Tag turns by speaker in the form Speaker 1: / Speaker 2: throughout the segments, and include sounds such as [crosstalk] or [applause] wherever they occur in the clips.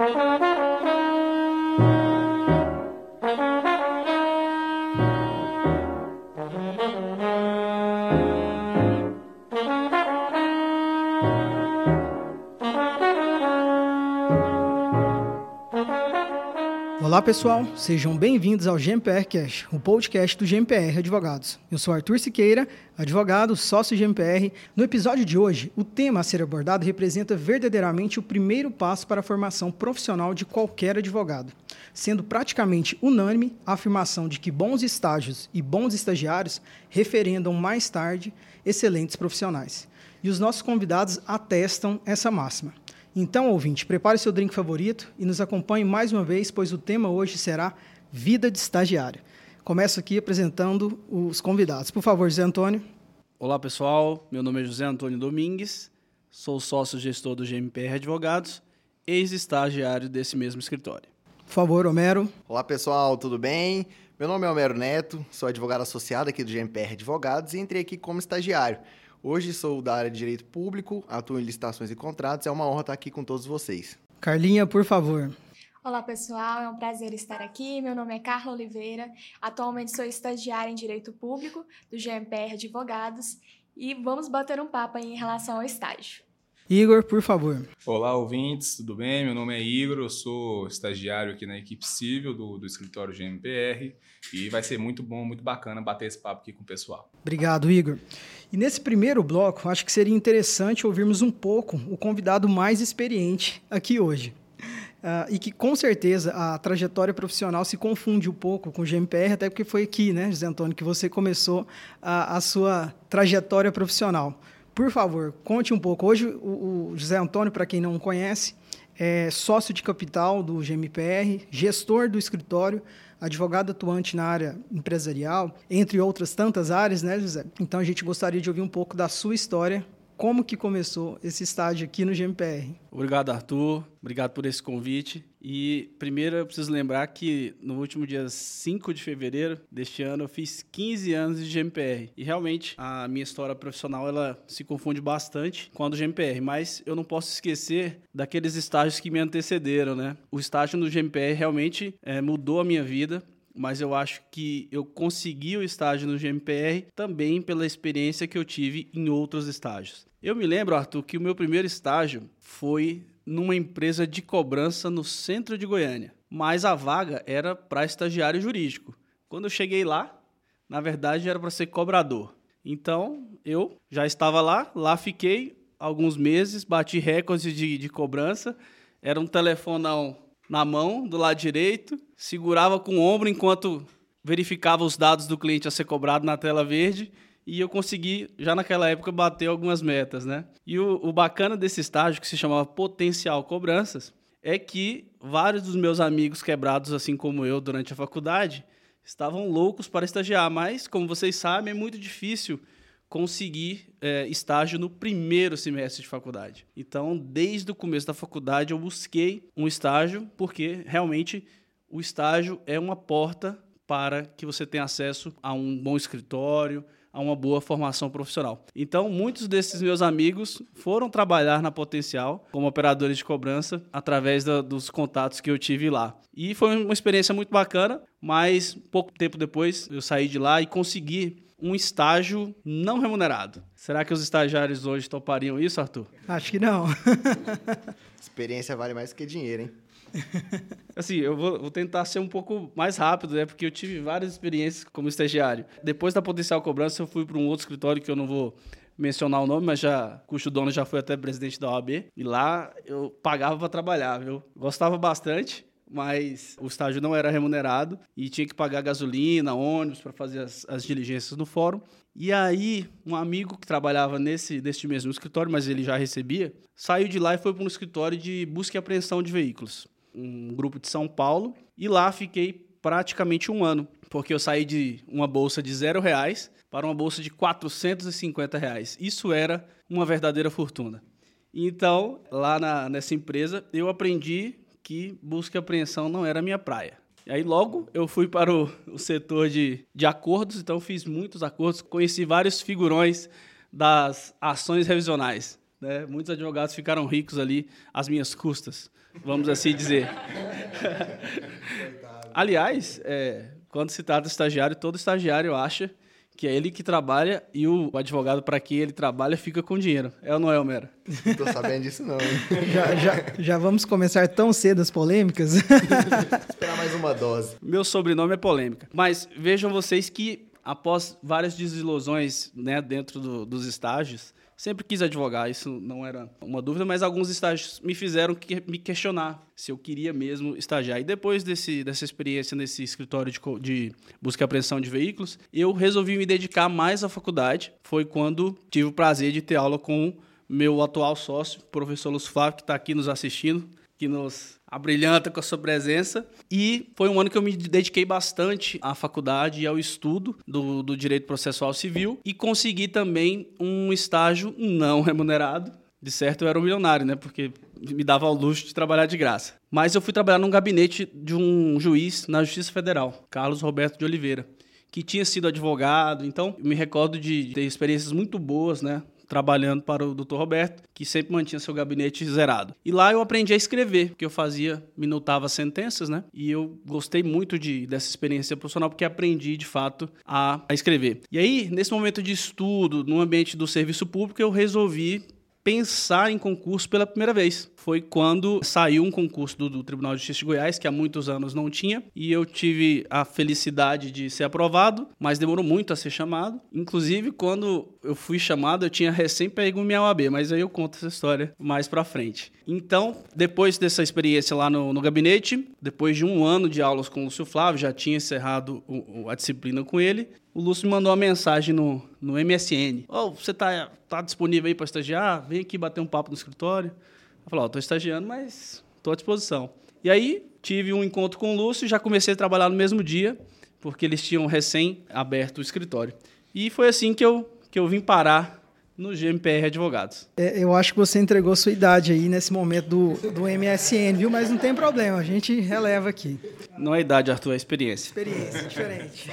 Speaker 1: Thank you. Olá pessoal, sejam bem-vindos ao GMPR Cash, o podcast do GMPR Advogados. Eu sou Arthur Siqueira, advogado, sócio GMPR. No episódio de hoje, o tema a ser abordado representa verdadeiramente o primeiro passo para a formação profissional de qualquer advogado, sendo praticamente unânime a afirmação de que bons estágios e bons estagiários referendam mais tarde excelentes profissionais. E os nossos convidados atestam essa máxima. Então, ouvinte, prepare seu drink favorito e nos acompanhe mais uma vez, pois o tema hoje será Vida de Estagiário. Começo aqui apresentando os convidados. Por favor, José Antônio.
Speaker 2: Olá, pessoal. Meu nome é José Antônio Domingues, sou sócio-gestor do GMPR Advogados, ex-estagiário desse mesmo escritório.
Speaker 1: Por favor, Homero.
Speaker 3: Olá, pessoal, tudo bem? Meu nome é Homero Neto, sou advogado associado aqui do GMPR Advogados e entrei aqui como estagiário. Hoje sou da área de Direito Público, atuo em licitações e contratos. É uma honra estar aqui com todos vocês.
Speaker 1: Carlinha, por favor.
Speaker 4: Olá, pessoal. É um prazer estar aqui. Meu nome é Carla Oliveira. Atualmente sou estagiária em Direito Público do GMPR Advogados e vamos bater um papo em relação ao estágio.
Speaker 1: Igor, por favor.
Speaker 5: Olá, ouvintes, tudo bem? Meu nome é Igor, eu sou estagiário aqui na equipe civil do, do escritório GMPR e vai ser muito bom, muito bacana bater esse papo aqui com o pessoal.
Speaker 1: Obrigado, Igor. E nesse primeiro bloco, acho que seria interessante ouvirmos um pouco o convidado mais experiente aqui hoje. Uh, e que com certeza a trajetória profissional se confunde um pouco com o GMPR, até porque foi aqui, né, José Antônio, que você começou a, a sua trajetória profissional. Por favor, conte um pouco. Hoje, o, o José Antônio, para quem não conhece, é sócio de capital do GMPR, gestor do escritório, advogado atuante na área empresarial, entre outras tantas áreas, né, José? Então, a gente gostaria de ouvir um pouco da sua história como que começou esse estágio aqui no GMPR.
Speaker 2: Obrigado, Arthur. Obrigado por esse convite. E primeiro eu preciso lembrar que no último dia 5 de fevereiro deste ano eu fiz 15 anos de GMPR. E realmente a minha história profissional ela se confunde bastante com a do GMPR, mas eu não posso esquecer daqueles estágios que me antecederam, né? O estágio no GMPR realmente é, mudou a minha vida mas eu acho que eu consegui o estágio no GMPR também pela experiência que eu tive em outros estágios. Eu me lembro, Arthur, que o meu primeiro estágio foi numa empresa de cobrança no centro de Goiânia, mas a vaga era para estagiário jurídico. Quando eu cheguei lá, na verdade era para ser cobrador. Então eu já estava lá, lá fiquei alguns meses, bati recordes de, de cobrança, era um telefonão na mão, do lado direito, segurava com o ombro enquanto verificava os dados do cliente a ser cobrado na tela verde e eu consegui, já naquela época, bater algumas metas, né? E o, o bacana desse estágio, que se chamava Potencial Cobranças, é que vários dos meus amigos quebrados, assim como eu, durante a faculdade, estavam loucos para estagiar, mas, como vocês sabem, é muito difícil conseguir é, estágio no primeiro semestre de faculdade. Então, desde o começo da faculdade, eu busquei um estágio, porque realmente o estágio é uma porta para que você tenha acesso a um bom escritório, a uma boa formação profissional. Então, muitos desses meus amigos foram trabalhar na Potencial como operadores de cobrança através da, dos contatos que eu tive lá. E foi uma experiência muito bacana, mas pouco tempo depois eu saí de lá e consegui um estágio não remunerado. Será que os estagiários hoje topariam isso, Arthur?
Speaker 1: Acho que não. [laughs]
Speaker 3: Experiência vale mais que dinheiro, hein? [laughs]
Speaker 2: Assim, eu vou, vou, tentar ser um pouco mais rápido, né? Porque eu tive várias experiências como estagiário. Depois da potencial cobrança, eu fui para um outro escritório que eu não vou mencionar o nome, mas já, cujo dono já foi até presidente da OAB. E lá eu pagava para trabalhar, viu? Gostava bastante mas o estágio não era remunerado e tinha que pagar gasolina, ônibus para fazer as, as, diligências no fórum. E aí, um amigo que trabalhava nesse, nesse mesmo escritório, mas ele já recebia, saiu de lá e foi para um escritório de busca e apreensão de veículos, um grupo de São Paulo, e lá fiquei praticamente um ano, porque eu saí de uma bolsa de zero reais para uma bolsa de 450 reais. Isso era uma verdadeira fortuna. Então, lá na, nessa empresa, eu aprendi que busca e apreensão não era minha praia. E aí logo eu fui para o, o setor de, de acordos, então fiz muitos acordos, conheci vários figurões das ações revisionais. Né? Muitos advogados ficaram ricos ali às minhas custas, vamos assim dizer. [laughs] Aliás, é, quando se trata de estagiário, todo estagiário acha que é ele que trabalha e o advogado para quem ele trabalha fica com dinheiro. É ou não é, Homero?
Speaker 3: Não tô sabendo disso não. [laughs]
Speaker 1: já, já, já vamos começar tão cedo as polêmicas? [laughs]
Speaker 3: Esperar mais uma dose.
Speaker 2: Meu sobrenome é polêmica. Mas vejam vocês que após várias desilusões né, dentro do, dos estágios, Sempre quis advogar, isso não era uma dúvida, mas alguns estágios me fizeram que, me questionar se eu queria mesmo estagiar. E depois desse, dessa experiência nesse escritório de, de busca e apreensão de veículos, eu resolvi me dedicar mais à faculdade. Foi quando tive o prazer de ter aula com meu atual sócio, professor Lúcio Flávio, que está aqui nos assistindo, que nos abrilhanta com a sua presença. E foi um ano que eu me dediquei bastante à faculdade e ao estudo do, do direito processual civil e consegui também um estágio não [laughs] remunerado. De certo, eu era um milionário, né? Porque me dava o luxo de trabalhar de graça. Mas eu fui trabalhar num gabinete de um juiz na Justiça Federal, Carlos Roberto de Oliveira, que tinha sido advogado. Então, me recordo de ter experiências muito boas, né? Trabalhando para o Dr. Roberto, que sempre mantinha seu gabinete zerado. E lá eu aprendi a escrever, porque eu fazia, minutava sentenças, né? E eu gostei muito de, dessa experiência profissional, porque aprendi, de fato, a, a escrever. E aí, nesse momento de estudo, no ambiente do serviço público, eu resolvi pensar em concurso pela primeira vez. Foi quando saiu um concurso do, do, Tribunal de Justiça de Goiás, que há muitos anos não tinha, e eu tive a felicidade de ser aprovado, mas demorou muito a ser chamado. Inclusive, quando eu fui chamado, eu tinha recém pego minha OAB, mas aí eu conto essa história mais pra frente. Então, depois dessa experiência lá no, no gabinete, depois de um ano de aulas com o Lúcio Flávio, já tinha encerrado o, a disciplina com ele, o Lúcio me mandou uma mensagem no, no MSN. Oh, você tá, tá disponível aí para estagiar? Vem aqui bater um papo no escritório. Eu falei, ó, oh, tô estagiando, mas tô à disposição. E aí, tive um encontro com o Lúcio e já comecei a trabalhar no mesmo dia, porque eles tinham recém aberto o escritório. E foi assim que eu, que eu vim parar no GMPR Advogados.
Speaker 1: É, eu acho que você entregou sua idade aí nesse momento do, do MSN, viu? Mas não tem problema, a gente releva aqui.
Speaker 2: Não é idade, Arthur, é experiência.
Speaker 1: Experiência, diferente.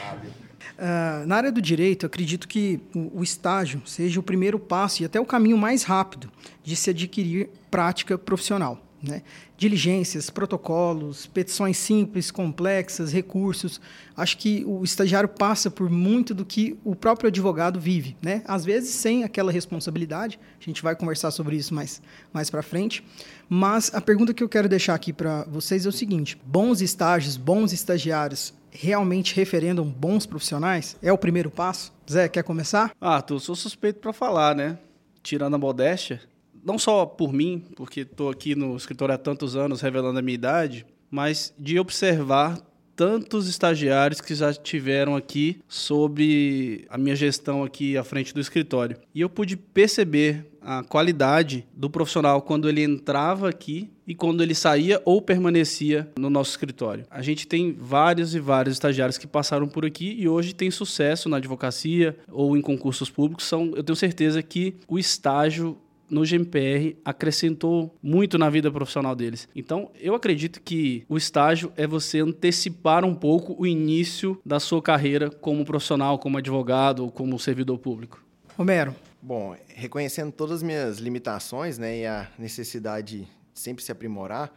Speaker 1: Uh, na área do direito, acredito que o, o, estágio seja o primeiro passo e até o caminho mais rápido de se adquirir prática profissional. Né? Diligências, protocolos, petições simples, complexas, recursos. Acho que o estagiário passa por muito do que o próprio advogado vive. Né? Às vezes sem aquela responsabilidade, a gente vai conversar sobre isso mais, mais para frente. Mas a pergunta que eu quero deixar aqui para vocês é o seguinte: bons estágios, bons estagiários realmente referendam bons profissionais? É o primeiro passo? Zé, quer começar?
Speaker 2: Ah, tu sou suspeito para falar, né? Tirando a modéstia, não só por mim, porque estou aqui no escritório há tantos anos revelando a minha idade, mas de observar tantos estagiários que já tiveram aqui sobre a minha gestão aqui à frente do escritório. E eu pude perceber a qualidade do profissional quando ele entrava aqui e quando ele saía ou permanecia no nosso escritório. A gente tem vários e vários estagiários que passaram por aqui e hoje tem sucesso na advocacia ou em concursos públicos. São, eu tenho certeza que o estágio no GMPR acrescentou muito na vida profissional deles. Então, eu acredito que o estágio é você antecipar um pouco o início da sua carreira como profissional, como advogado ou como servidor público.
Speaker 1: Romero.
Speaker 3: Bom, reconhecendo todas as minhas limitações né, e a necessidade de sempre se aprimorar,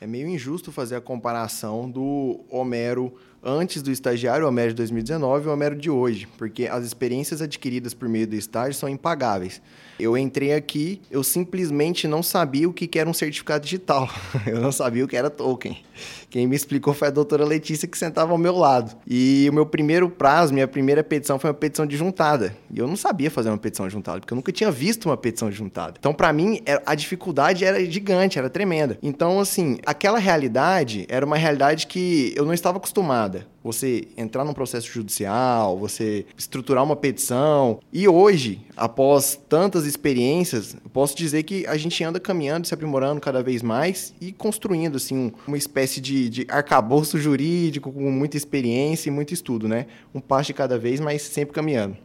Speaker 3: é meio injusto fazer a comparação do Homero antes do estagiário, o Homero de 2019 e o Homero de hoje, porque as experiências adquiridas por meio do estágio são impagáveis. Eu entrei aqui, eu simplesmente não sabia o que era um certificado digital. [laughs] Eu não sabia o que era token. Quem me explicou foi a doutora Letícia, que sentava ao meu lado. E o meu primeiro prazo, minha primeira petição foi uma petição de juntada. E eu não sabia fazer uma petição de juntada, porque eu nunca tinha visto uma petição de juntada. Então, para mim, é, a dificuldade era gigante, era tremenda. Então, assim, aquela realidade era uma realidade que eu não estava acostumada você entrar num processo judicial, você estruturar uma petição. E hoje, após tantas experiências, posso dizer que a gente anda caminhando, se aprimorando cada vez mais e construindo assim uma espécie de, de arcabouço jurídico com muita experiência e muito estudo, né? Um passo de cada vez, mas sempre caminhando.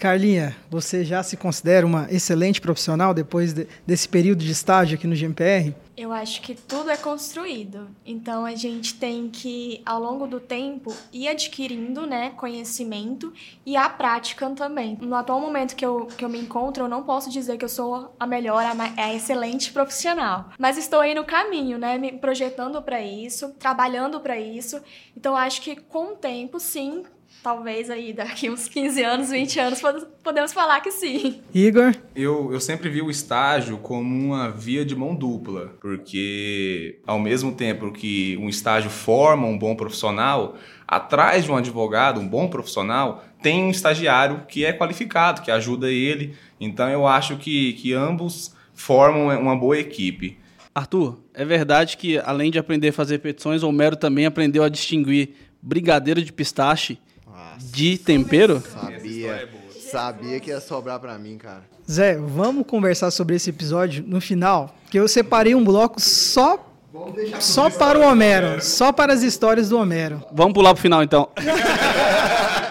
Speaker 1: Carlinha, você já se considera uma excelente profissional depois de, desse período de estágio aqui no GMPR?
Speaker 4: Eu acho que tudo é construído. Então a gente tem que, ao longo do tempo, ir adquirindo né, conhecimento e a prática também. No atual momento que eu, que eu me encontro, eu não posso dizer que eu sou a melhor, a, a excelente profissional. Mas estou aí no caminho, né? Me projetando para isso, trabalhando para isso. Então acho que com o tempo, sim, talvez aí daqui uns 15 anos, 20 anos, podemos falar que sim.
Speaker 1: Igor?
Speaker 5: Eu, eu sempre vi o estágio como uma via de mão dupla, porque ao mesmo tempo que um estágio forma um bom profissional, atrás de um advogado, um bom profissional, tem um estagiário que é qualificado, que ajuda ele. Então eu acho que, que ambos formam uma boa equipe.
Speaker 2: Arthur, é verdade que além de aprender a fazer petições, Homero também aprendeu a distinguir brigadeiro de pistache de tempero?
Speaker 3: Sabia. É sabia que ia sobrar para mim, cara.
Speaker 1: Zé, vamos conversar sobre esse episódio no final, que eu separei um bloco só só para o Homero, só para as histórias do Homero.
Speaker 2: Vamos pular pro final então. [laughs]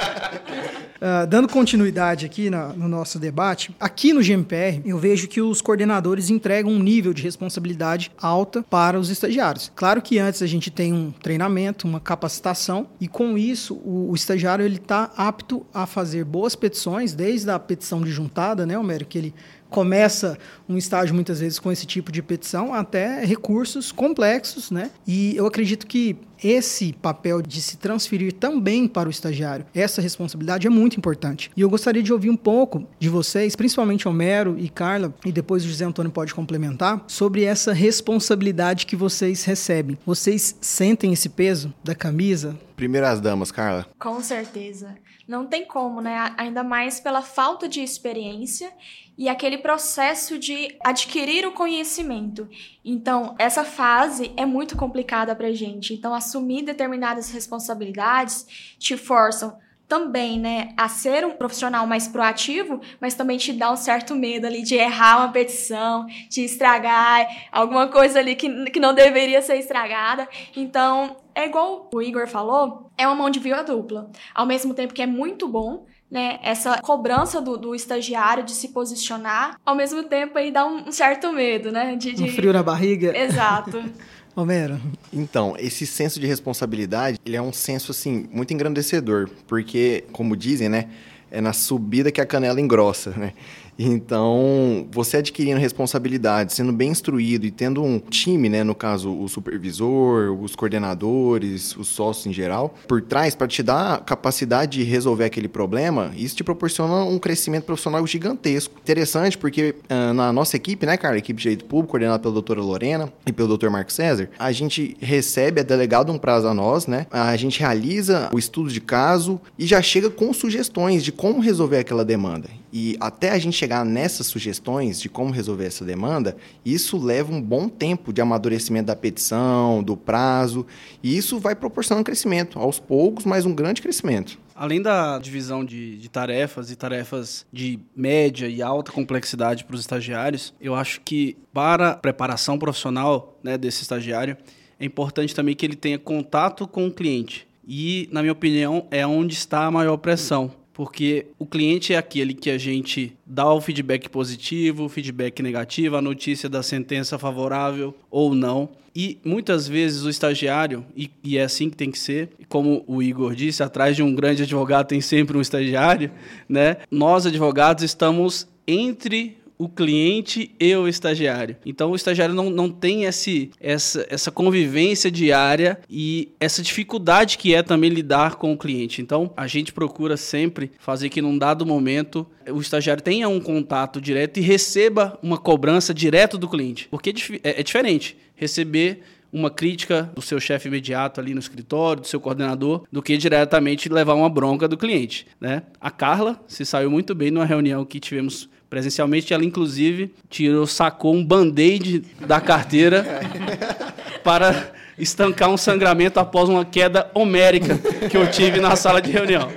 Speaker 1: Uh, dando continuidade aqui na, no nosso debate, aqui no GMPR eu vejo que os coordenadores entregam um nível de responsabilidade alta para os estagiários. Claro que antes a gente tem um treinamento, uma capacitação e com isso o, o estagiário ele está apto a fazer boas petições, desde a petição de juntada, né, Homero, que ele começa um estágio muitas vezes com esse tipo de petição até recursos complexos, né? E eu acredito que esse papel de se transferir também para o estagiário, essa responsabilidade é muito importante. E eu gostaria de ouvir um pouco de vocês, principalmente Homero e Carla, e depois o José Antônio pode complementar, sobre essa responsabilidade que vocês recebem. Vocês sentem esse peso da camisa?
Speaker 3: Primeiro as damas, Carla.
Speaker 4: Com certeza. Não tem como, né? Ainda mais pela falta de experiência e aquele processo de adquirir o conhecimento. Então, essa fase é muito complicada para gente. Então, assumir determinadas responsabilidades te forçam também, né, a ser um profissional mais proativo, mas também te dá um certo medo ali de errar uma petição, de estragar alguma coisa ali que, que não deveria ser estragada. Então, é igual o Igor falou, é uma mão de via dupla. Ao mesmo tempo que é muito bom, né, essa cobrança do, do, estagiário de se posicionar, ao mesmo tempo aí dá um, um certo medo, né?
Speaker 1: De, de... Um frio na barriga.
Speaker 4: Exato. [laughs]
Speaker 1: Homero.
Speaker 3: Então, esse senso de responsabilidade, ele é um senso, assim, muito engrandecedor, porque, como dizem, né, é na subida que a canela engrossa, né? Então, você adquirindo responsabilidade, sendo bem instruído e tendo um time, né, no caso o supervisor, os coordenadores, os sócios em geral, por trás para te dar capacidade de resolver aquele problema, isso te proporciona um crescimento profissional gigantesco. Interessante porque uh, na nossa equipe, né, cara, equipe de direito público, coordenada pela doutora Lorena e pelo doutor Marco César, a gente recebe, é delegado um prazo a nós, né? A gente realiza o estudo de caso e já chega com sugestões de como resolver aquela demanda. E até a gente chegar nessas sugestões de como resolver essa demanda, isso leva um bom tempo de amadurecimento da petição, do prazo, e isso vai proporcionando crescimento, aos poucos, mas um grande crescimento.
Speaker 2: Além da divisão de, de, tarefas e tarefas de média e alta complexidade para os estagiários, eu acho que para a preparação profissional né, desse estagiário, é importante também que ele tenha contato com o cliente. E, na minha opinião, é onde está a maior pressão porque o cliente é aquele que a gente dá o feedback positivo, o feedback negativo, a notícia da sentença favorável ou não. E muitas vezes o estagiário, e, e, é assim que tem que ser, como o Igor disse, atrás de um grande advogado tem sempre um estagiário, né? Nós advogados estamos entre o cliente e o estagiário. Então o estagiário não, não tem esse, essa, essa convivência diária e essa dificuldade que é também lidar com o cliente. Então a gente procura sempre fazer que num dado momento o estagiário tenha um contato direto e receba uma cobrança direto do cliente. Porque é, é diferente receber uma crítica do seu chefe imediato ali no escritório, do seu coordenador, do que diretamente levar uma bronca do cliente. Né? A Carla se saiu muito bem numa reunião que tivemos presencialmente. Ela, inclusive, tirou, sacou um band-aid da carteira [laughs] para estancar um sangramento após uma queda homérica que eu tive na sala de reunião.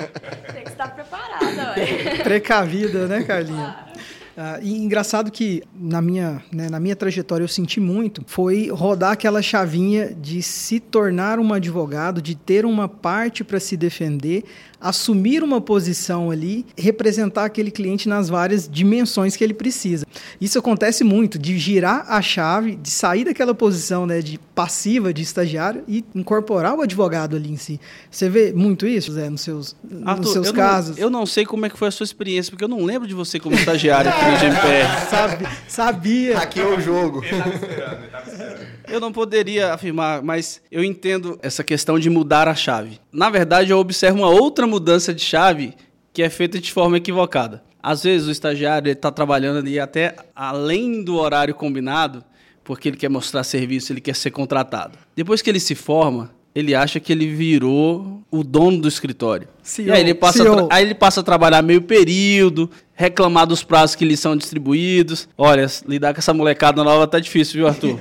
Speaker 4: Tem que estar preparada, ué.
Speaker 1: Precavida, né, Carlinha? Uh, e engraçado que na minha, né, na minha trajetória eu senti muito foi rodar aquela chavinha de se tornar um advogado, de ter uma parte para se defender, assumir uma posição ali, representar aquele cliente nas várias dimensões que ele precisa. Isso acontece muito, de girar a chave, de sair daquela posição né, de passiva, de estagiário e incorporar o advogado ali em si. Você vê muito isso, Zé, nos seus, Arthur, nos seus
Speaker 2: eu
Speaker 1: casos?
Speaker 2: Não, eu não sei como é que foi a sua experiência, porque eu não lembro de você como estagiário aqui no GMPR. [laughs]
Speaker 1: Sabe, sabia.
Speaker 3: Aqui é o jogo.
Speaker 5: Ele estava esperando, ele estava esperando.
Speaker 2: Eu não poderia afirmar, mas eu entendo essa questão de mudar a chave. Na verdade, eu observo uma outra mudança de chave que é feita de forma equivocada. Às vezes o estagiário está trabalhando ali até além do horário combinado, porque ele quer mostrar serviço, ele quer ser contratado. Depois que ele se forma, ele acha que ele virou o dono do escritório. CEO, e aí ele, passa aí ele passa a trabalhar meio período, reclamar dos prazos que lhe são distribuídos. Olha, lidar com essa molecada nova tá difícil, viu, Arthur?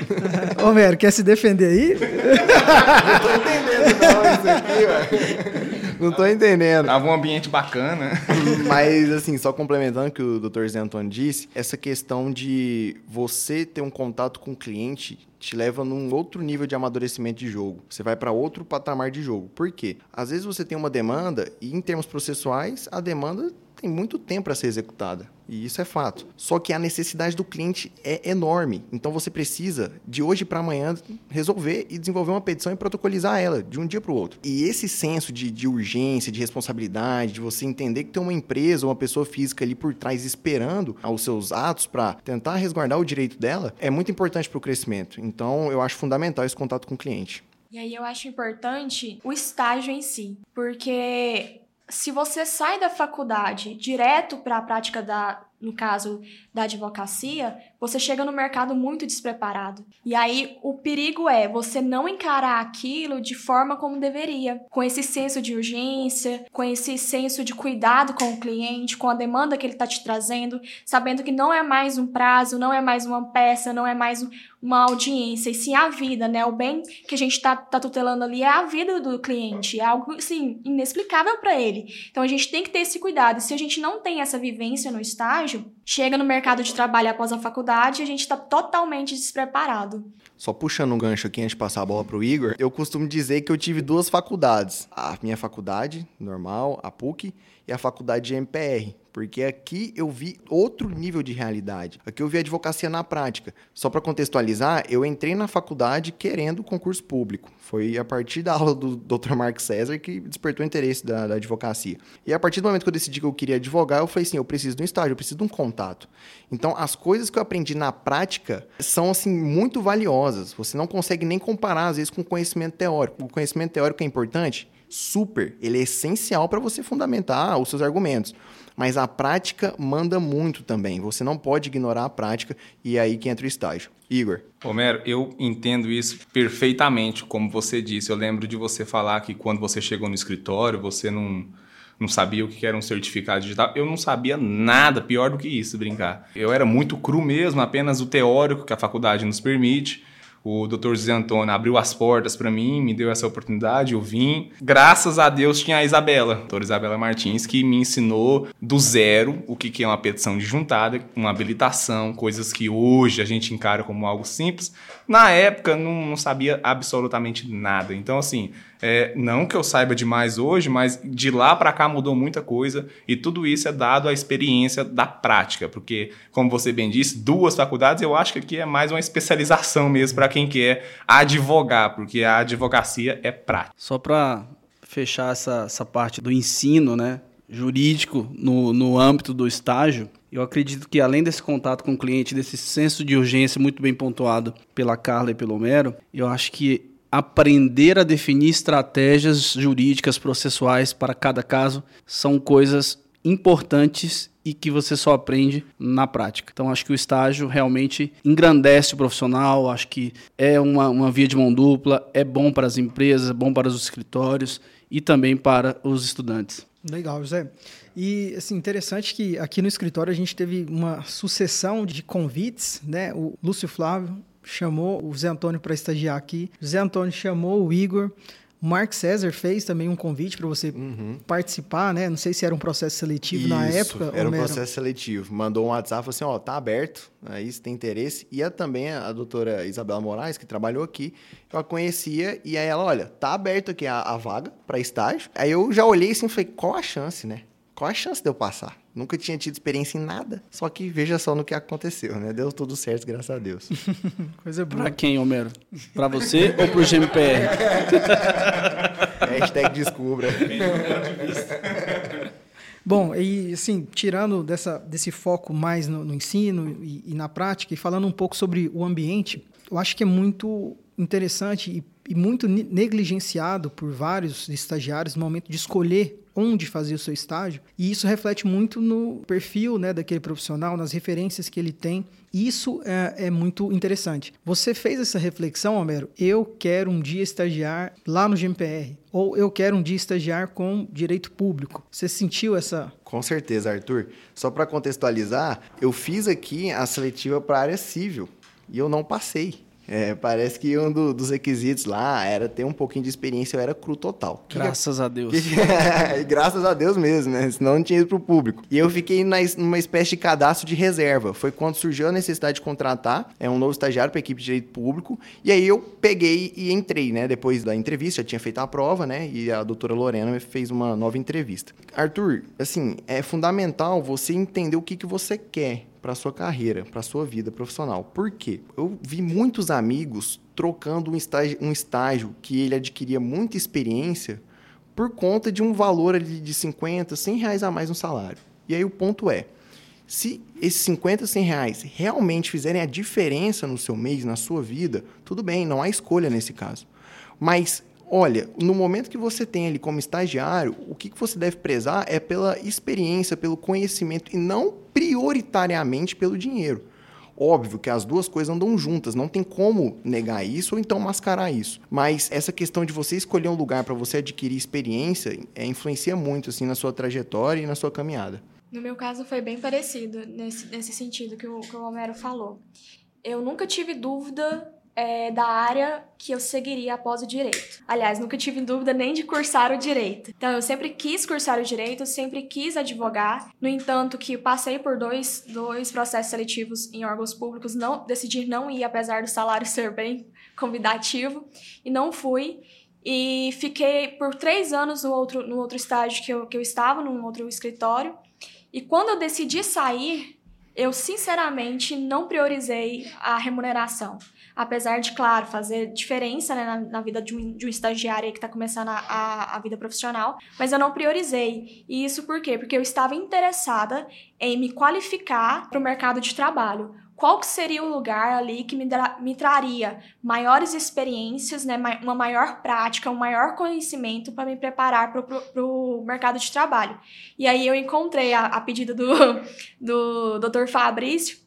Speaker 2: [laughs]
Speaker 1: Ô, Mero, quer se defender aí?
Speaker 3: não tô entendendo não isso [laughs] aqui, Não tô entendendo.
Speaker 5: Tava um ambiente bacana. [laughs]
Speaker 3: Mas, assim, só complementando o que o Dr. Zé Antônio disse, essa questão de você ter um contato com o cliente te leva num outro nível de amadurecimento de jogo. Você vai para outro patamar de jogo. Por quê? Às vezes você tem uma demanda e, em termos processuais, a demanda tem muito tempo para ser executada. E isso é fato. Só que a necessidade do cliente é enorme. Então você precisa, de hoje para amanhã, resolver e desenvolver uma petição e protocolizar ela, de um dia para o outro. E esse senso de, de, urgência, de responsabilidade, de você entender que tem uma empresa, uma pessoa física ali por trás esperando os seus atos para tentar resguardar o direito dela, é muito importante para o crescimento. Então eu acho fundamental esse contato com o cliente.
Speaker 4: E aí eu acho importante o estágio em si, porque se você sai da faculdade direto para a prática da, no caso da advocacia, você chega no mercado muito despreparado. E aí o perigo é você não encarar aquilo de forma como deveria, com esse senso de urgência, com esse senso de cuidado com o cliente, com a demanda que ele está te trazendo, sabendo que não é mais um prazo, não é mais uma peça, não é mais uma audiência, e sim a vida, né? O bem que a gente está tá tutelando ali é a vida do cliente, é algo assim inexplicável para ele. Então a gente tem que ter esse cuidado. E se a gente não tem essa vivência no estágio, chega no mercado de trabalho após a faculdade e a gente está totalmente despreparado.
Speaker 3: Só puxando um gancho aqui antes de passar a bola para o Igor, eu costumo dizer que eu tive duas faculdades. A minha faculdade, normal, a PUC, e a faculdade de MPR. Porque aqui eu vi outro nível de realidade. Aqui eu vi advocacia na prática. Só para contextualizar, eu entrei na faculdade querendo concurso público. Foi a partir da aula do Dr. Mark César que despertou o interesse da, da, advocacia. E a partir do momento que eu decidi que eu queria advogar, eu falei assim, eu preciso de um estágio, eu preciso de um contato. Então, as coisas que eu aprendi na prática são, assim, muito valiosas. Você não consegue nem comparar, às vezes, com conhecimento teórico. O conhecimento teórico é importante? Super. Ele é essencial para você fundamentar os seus argumentos mas a prática manda muito também. Você não pode ignorar a prática e é aí que entra o estágio. Igor.
Speaker 5: Homero, eu entendo isso perfeitamente, como você disse. Eu lembro de você falar que quando você chegou no escritório, você não, não sabia o que era um certificado digital. Eu não sabia nada, pior do que isso, brincar. Eu era muito cru mesmo, apenas o teórico que a faculdade nos permite o Dr. José Antônio abriu as portas para mim, me deu essa oportunidade, eu vim. Graças a Deus tinha a Isabela, a doutora Isabela Martins, que me ensinou do zero o que é uma petição de juntada, uma habilitação, coisas que hoje a gente encara como algo simples. Na época não, não sabia absolutamente nada. Então, assim, é, não que eu saiba demais hoje, mas de lá para cá mudou muita coisa e tudo isso é dado à experiência da prática, porque, como você bem disse, duas faculdades, eu acho que aqui é mais uma especialização mesmo para quem quer advogar, porque a advocacia é prática.
Speaker 2: Só para fechar essa, essa parte do ensino, né? Jurídico no, no âmbito do estágio, eu acredito que além desse contato com o cliente, desse senso de urgência muito bem pontuado pela Carla e pelo Homero, eu acho que aprender a definir estratégias jurídicas processuais para cada caso são coisas importantes e que você só aprende na prática. Então, acho que o estágio realmente engrandece o profissional, acho que é uma, uma via de mão dupla, é bom para as empresas, é bom para os escritórios e também para os estudantes.
Speaker 1: Legal, José. E assim, interessante que aqui no escritório a gente teve uma sucessão de convites, né? O Lúcio Flávio chamou o Zé Antônio para estagiar aqui. O Zé Antônio chamou o Igor. O Mark César fez também um convite para você
Speaker 3: Uhum.
Speaker 1: participar, né? Não sei se era um processo seletivo na
Speaker 3: Isso,
Speaker 1: época.
Speaker 3: Era um processo seletivo. Mandou um WhatsApp, falou assim, ó, tá aberto, aí se tem interesse. E a, também a doutora Isabela Moraes, que trabalhou aqui, eu a conhecia, e aí ela, olha, tá aberto aqui a, a vaga para estágio. Aí eu já olhei assim e falei, qual a chance, né? Qual a chance de eu passar? Nunca tinha tido experiência em nada. Só que veja só no que aconteceu, né? Deu tudo certo, graças a Deus. [laughs]
Speaker 1: Coisa boa.
Speaker 2: Pra quem, Homero? Pra você [laughs] ou pro GMPR? [laughs]
Speaker 3: Hashtag descubra.
Speaker 1: Bom, e assim, tirando dessa, desse foco mais no, no ensino e, e na prática, e falando um pouco sobre o ambiente, eu acho que é muito interessante e, e muito ne- negligenciado por vários estagiários no momento de escolher onde fazer o seu estágio, e isso reflete muito no perfil né, daquele profissional, nas referências que ele tem. Isso é, é muito interessante. Você fez essa reflexão, Homero? Eu quero um dia estagiar lá no GMPR, ou eu quero um dia estagiar com direito público. Você sentiu essa
Speaker 3: Com certeza, Arthur. Só para contextualizar, eu fiz aqui a seletiva para a área civil e eu não passei. É, parece que um do- dos requisitos lá era ter um pouquinho de experiência, eu era cru total. Que que
Speaker 2: Graças a Deus. [laughs]
Speaker 3: e graças a Deus mesmo, né? Senão não tinha ido pro público. E eu fiquei na, numa espécie de cadastro de reserva. Foi quando surgiu a necessidade de contratar é um novo estagiário para a equipe de direito público. E aí eu peguei e entrei, né? Depois da entrevista, já tinha feito a prova, né? E a doutora Lorena fez uma nova entrevista. Arthur, assim, é fundamental você entender o que, que você quer para sua carreira, para sua vida profissional. Por quê? Eu vi muitos amigos trocando um estágio, um estágio que ele adquiria muita experiência por conta de um valor ali de 50, 100 reais a mais no salário. E aí o ponto é, se esses 50, 100 reais realmente fizerem a diferença no seu mês, na sua vida, tudo bem, não há escolha nesse caso. Mas, olha, no momento que você tem ali como estagiário, o que que você deve prezar é pela experiência, pelo conhecimento e não prioritariamente pelo dinheiro. Óbvio que as duas coisas andam juntas, não tem como negar isso ou então mascarar isso. Mas essa questão de você escolher um lugar para você adquirir experiência é, influencia muito assim na sua trajetória e na sua caminhada.
Speaker 4: No meu caso foi bem parecido nesse, nesse sentido que o, que o Homero falou. Eu nunca tive dúvida é, da área que eu seguiria após o direito. Aliás, nunca tive dúvida nem de cursar o direito. Então, eu sempre quis cursar o direito, sempre quis advogar. No entanto, que passei por dois, dois processos seletivos em órgãos públicos, não decidi não ir, apesar do salário [laughs] ser bem convidativo, e não fui. E fiquei por três anos no outro, no outro estágio que eu, que eu estava, num outro escritório. E quando eu decidi sair, eu sinceramente não priorizei a remuneração. Apesar de, claro, fazer diferença né, na, na vida de um, de um estagiário que está começando a, a, a vida profissional, mas eu não priorizei. E isso por quê? Porque eu estava interessada em me qualificar para o mercado de trabalho. Qual que seria o lugar ali que me, me traria maiores experiências, né, ma- uma maior prática, um maior conhecimento para me preparar para o mercado de trabalho? E aí eu encontrei a, a pedido do, [laughs] do Dr. Fabrício,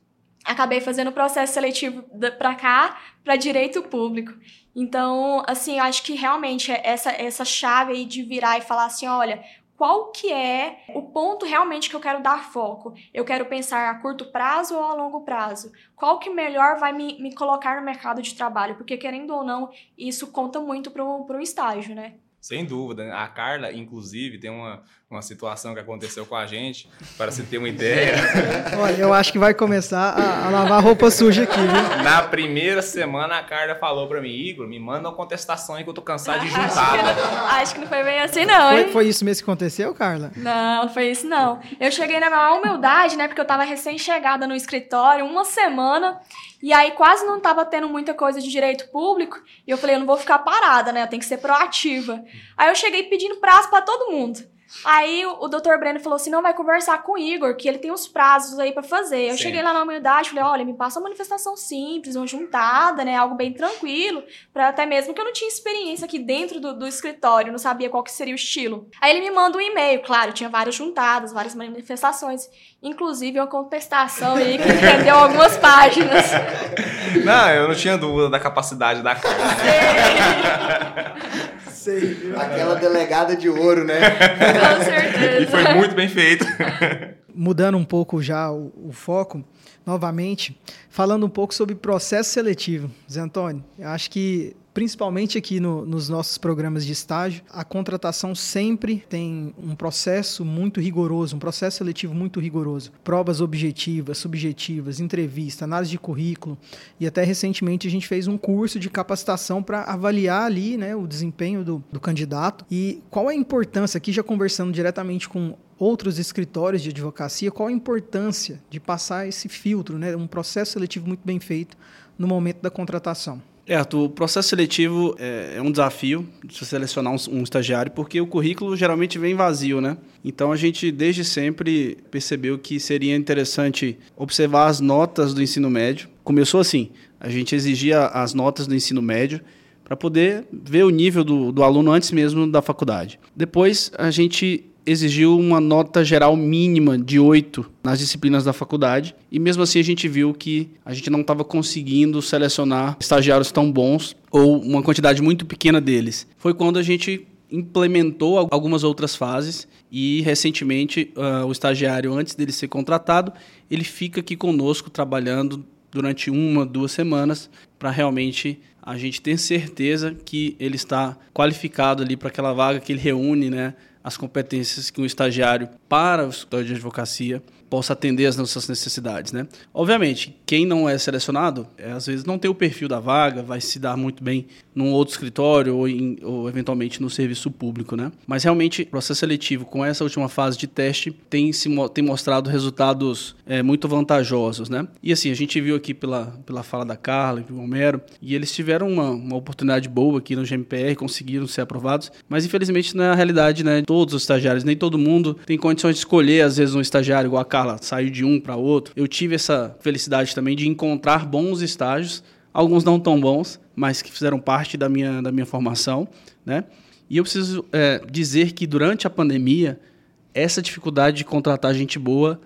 Speaker 4: acabei fazendo o processo seletivo para cá, para direito público. Então, assim, eu acho que realmente é essa, essa chave aí de virar e falar assim, olha, qual que é o ponto realmente que eu quero dar foco? Eu quero pensar a curto prazo ou a longo prazo? Qual que melhor vai me, me colocar no mercado de trabalho? Porque, querendo ou não, isso conta muito para um estágio, né?
Speaker 5: Sem dúvida. né? A Carla, inclusive, tem uma, uma situação que aconteceu com a gente, para você ter uma ideia. [laughs]
Speaker 1: Olha, eu acho que vai começar a, a lavar roupa suja aqui, viu?
Speaker 5: Na primeira semana, a Carla falou para mim, Igor, me manda uma contestação aí que eu tô cansado de
Speaker 4: Acho que, não, acho que não foi bem assim, não, hein?
Speaker 1: Foi, foi isso mesmo que aconteceu, Carla?
Speaker 4: Não, não foi isso não. Eu cheguei na maior humildade, né? Porque eu tava recém-chegada no escritório, uma semana, e aí quase não tava tendo muita coisa de direito público. E eu falei, eu não vou ficar parada, né? Eu tenho que ser proativa. Aí eu cheguei pedindo prazo pra todo mundo. Aí o, o doutor Breno falou assim: não, vai conversar com o Igor, que ele tem os prazos aí pra fazer. Eu
Speaker 5: Sim.
Speaker 4: cheguei lá na humildade, falei: olha, me passa uma manifestação simples, uma juntada, né? Algo bem tranquilo, pra até mesmo que eu não tinha experiência aqui dentro do, do escritório, não sabia qual que seria o estilo. Aí ele me manda um e-mail, claro, tinha várias juntadas, várias manifestações, inclusive uma contestação aí que rendeu algumas páginas. [laughs]
Speaker 5: Não, eu não tinha dúvida da capacidade da [laughs] Carla. [laughs]
Speaker 1: Sei, viu?
Speaker 3: Aquela delegada de ouro, né?
Speaker 4: Com certeza.
Speaker 5: E foi muito bem feito.
Speaker 1: Mudando um pouco já o, o foco, novamente, falando um pouco sobre processo seletivo. Zé Antônio, eu acho que principalmente aqui no, nos nossos programas de estágio, a contratação sempre tem um processo muito rigoroso, um processo seletivo muito rigoroso. Provas objetivas, subjetivas, entrevista, análise de currículo. E até recentemente a gente fez um curso de capacitação para avaliar ali né, o desempenho do, do candidato. E qual é a importância, aqui já conversando diretamente com outros escritórios de advocacia, qual a importância de passar esse filtro, né, um processo seletivo muito bem feito no momento da contratação?
Speaker 2: Arthur, o processo seletivo é, é um desafio de selecionar um, estagiário, porque o currículo geralmente vem vazio, né? Então a gente desde sempre percebeu que seria interessante observar as notas do ensino médio. Começou assim, a gente exigia as notas do ensino médio para poder ver o nível do, do aluno antes mesmo da faculdade. Depois a gente exigiu uma nota geral mínima de 8 nas disciplinas da faculdade, e mesmo assim a gente viu que a gente não estava conseguindo selecionar estagiários tão bons ou uma quantidade muito pequena deles. Foi quando a gente implementou algumas outras fases e recentemente uh, o estagiário antes dele ser contratado ele fica aqui conosco trabalhando durante uma duas semanas para realmente a gente ter certeza que ele está qualificado ali para aquela vaga que ele reúne né as competências que um estagiário para o escritório de advocacia possa atender às nossas necessidades, né? Obviamente, quem não é selecionado, é, às vezes não tem o perfil da vaga, vai se dar muito bem num outro escritório ou, em, ou eventualmente no serviço público, né? Mas realmente, o processo seletivo com essa última fase de teste tem se tem mostrado resultados é, muito vantajosos, né? E assim, a gente viu aqui pela, pela fala da Carla e do Romero, e eles tiveram uma, uma oportunidade boa aqui no GMPR, conseguiram ser aprovados, mas infelizmente não é realidade, né? Todos os estagiários, nem todo mundo tem condições de escolher, às vezes, um estagiário igual a Carla Carla saiu de um para outro. Eu tive essa felicidade também de encontrar bons estágios, alguns não tão bons, mas que fizeram parte da minha, da minha formação, né? E eu preciso é, dizer que durante a pandemia, essa dificuldade de contratar gente boa,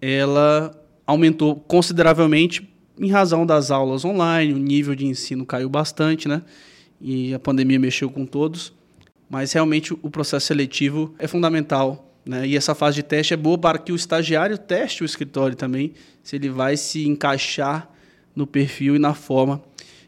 Speaker 2: ela aumentou consideravelmente em razão das aulas online, o nível de ensino caiu bastante, né? E a pandemia mexeu com todos. Mas realmente o processo seletivo é fundamental né? E essa fase de teste é boa para que o estagiário teste o escritório também, se ele vai se encaixar no perfil e na forma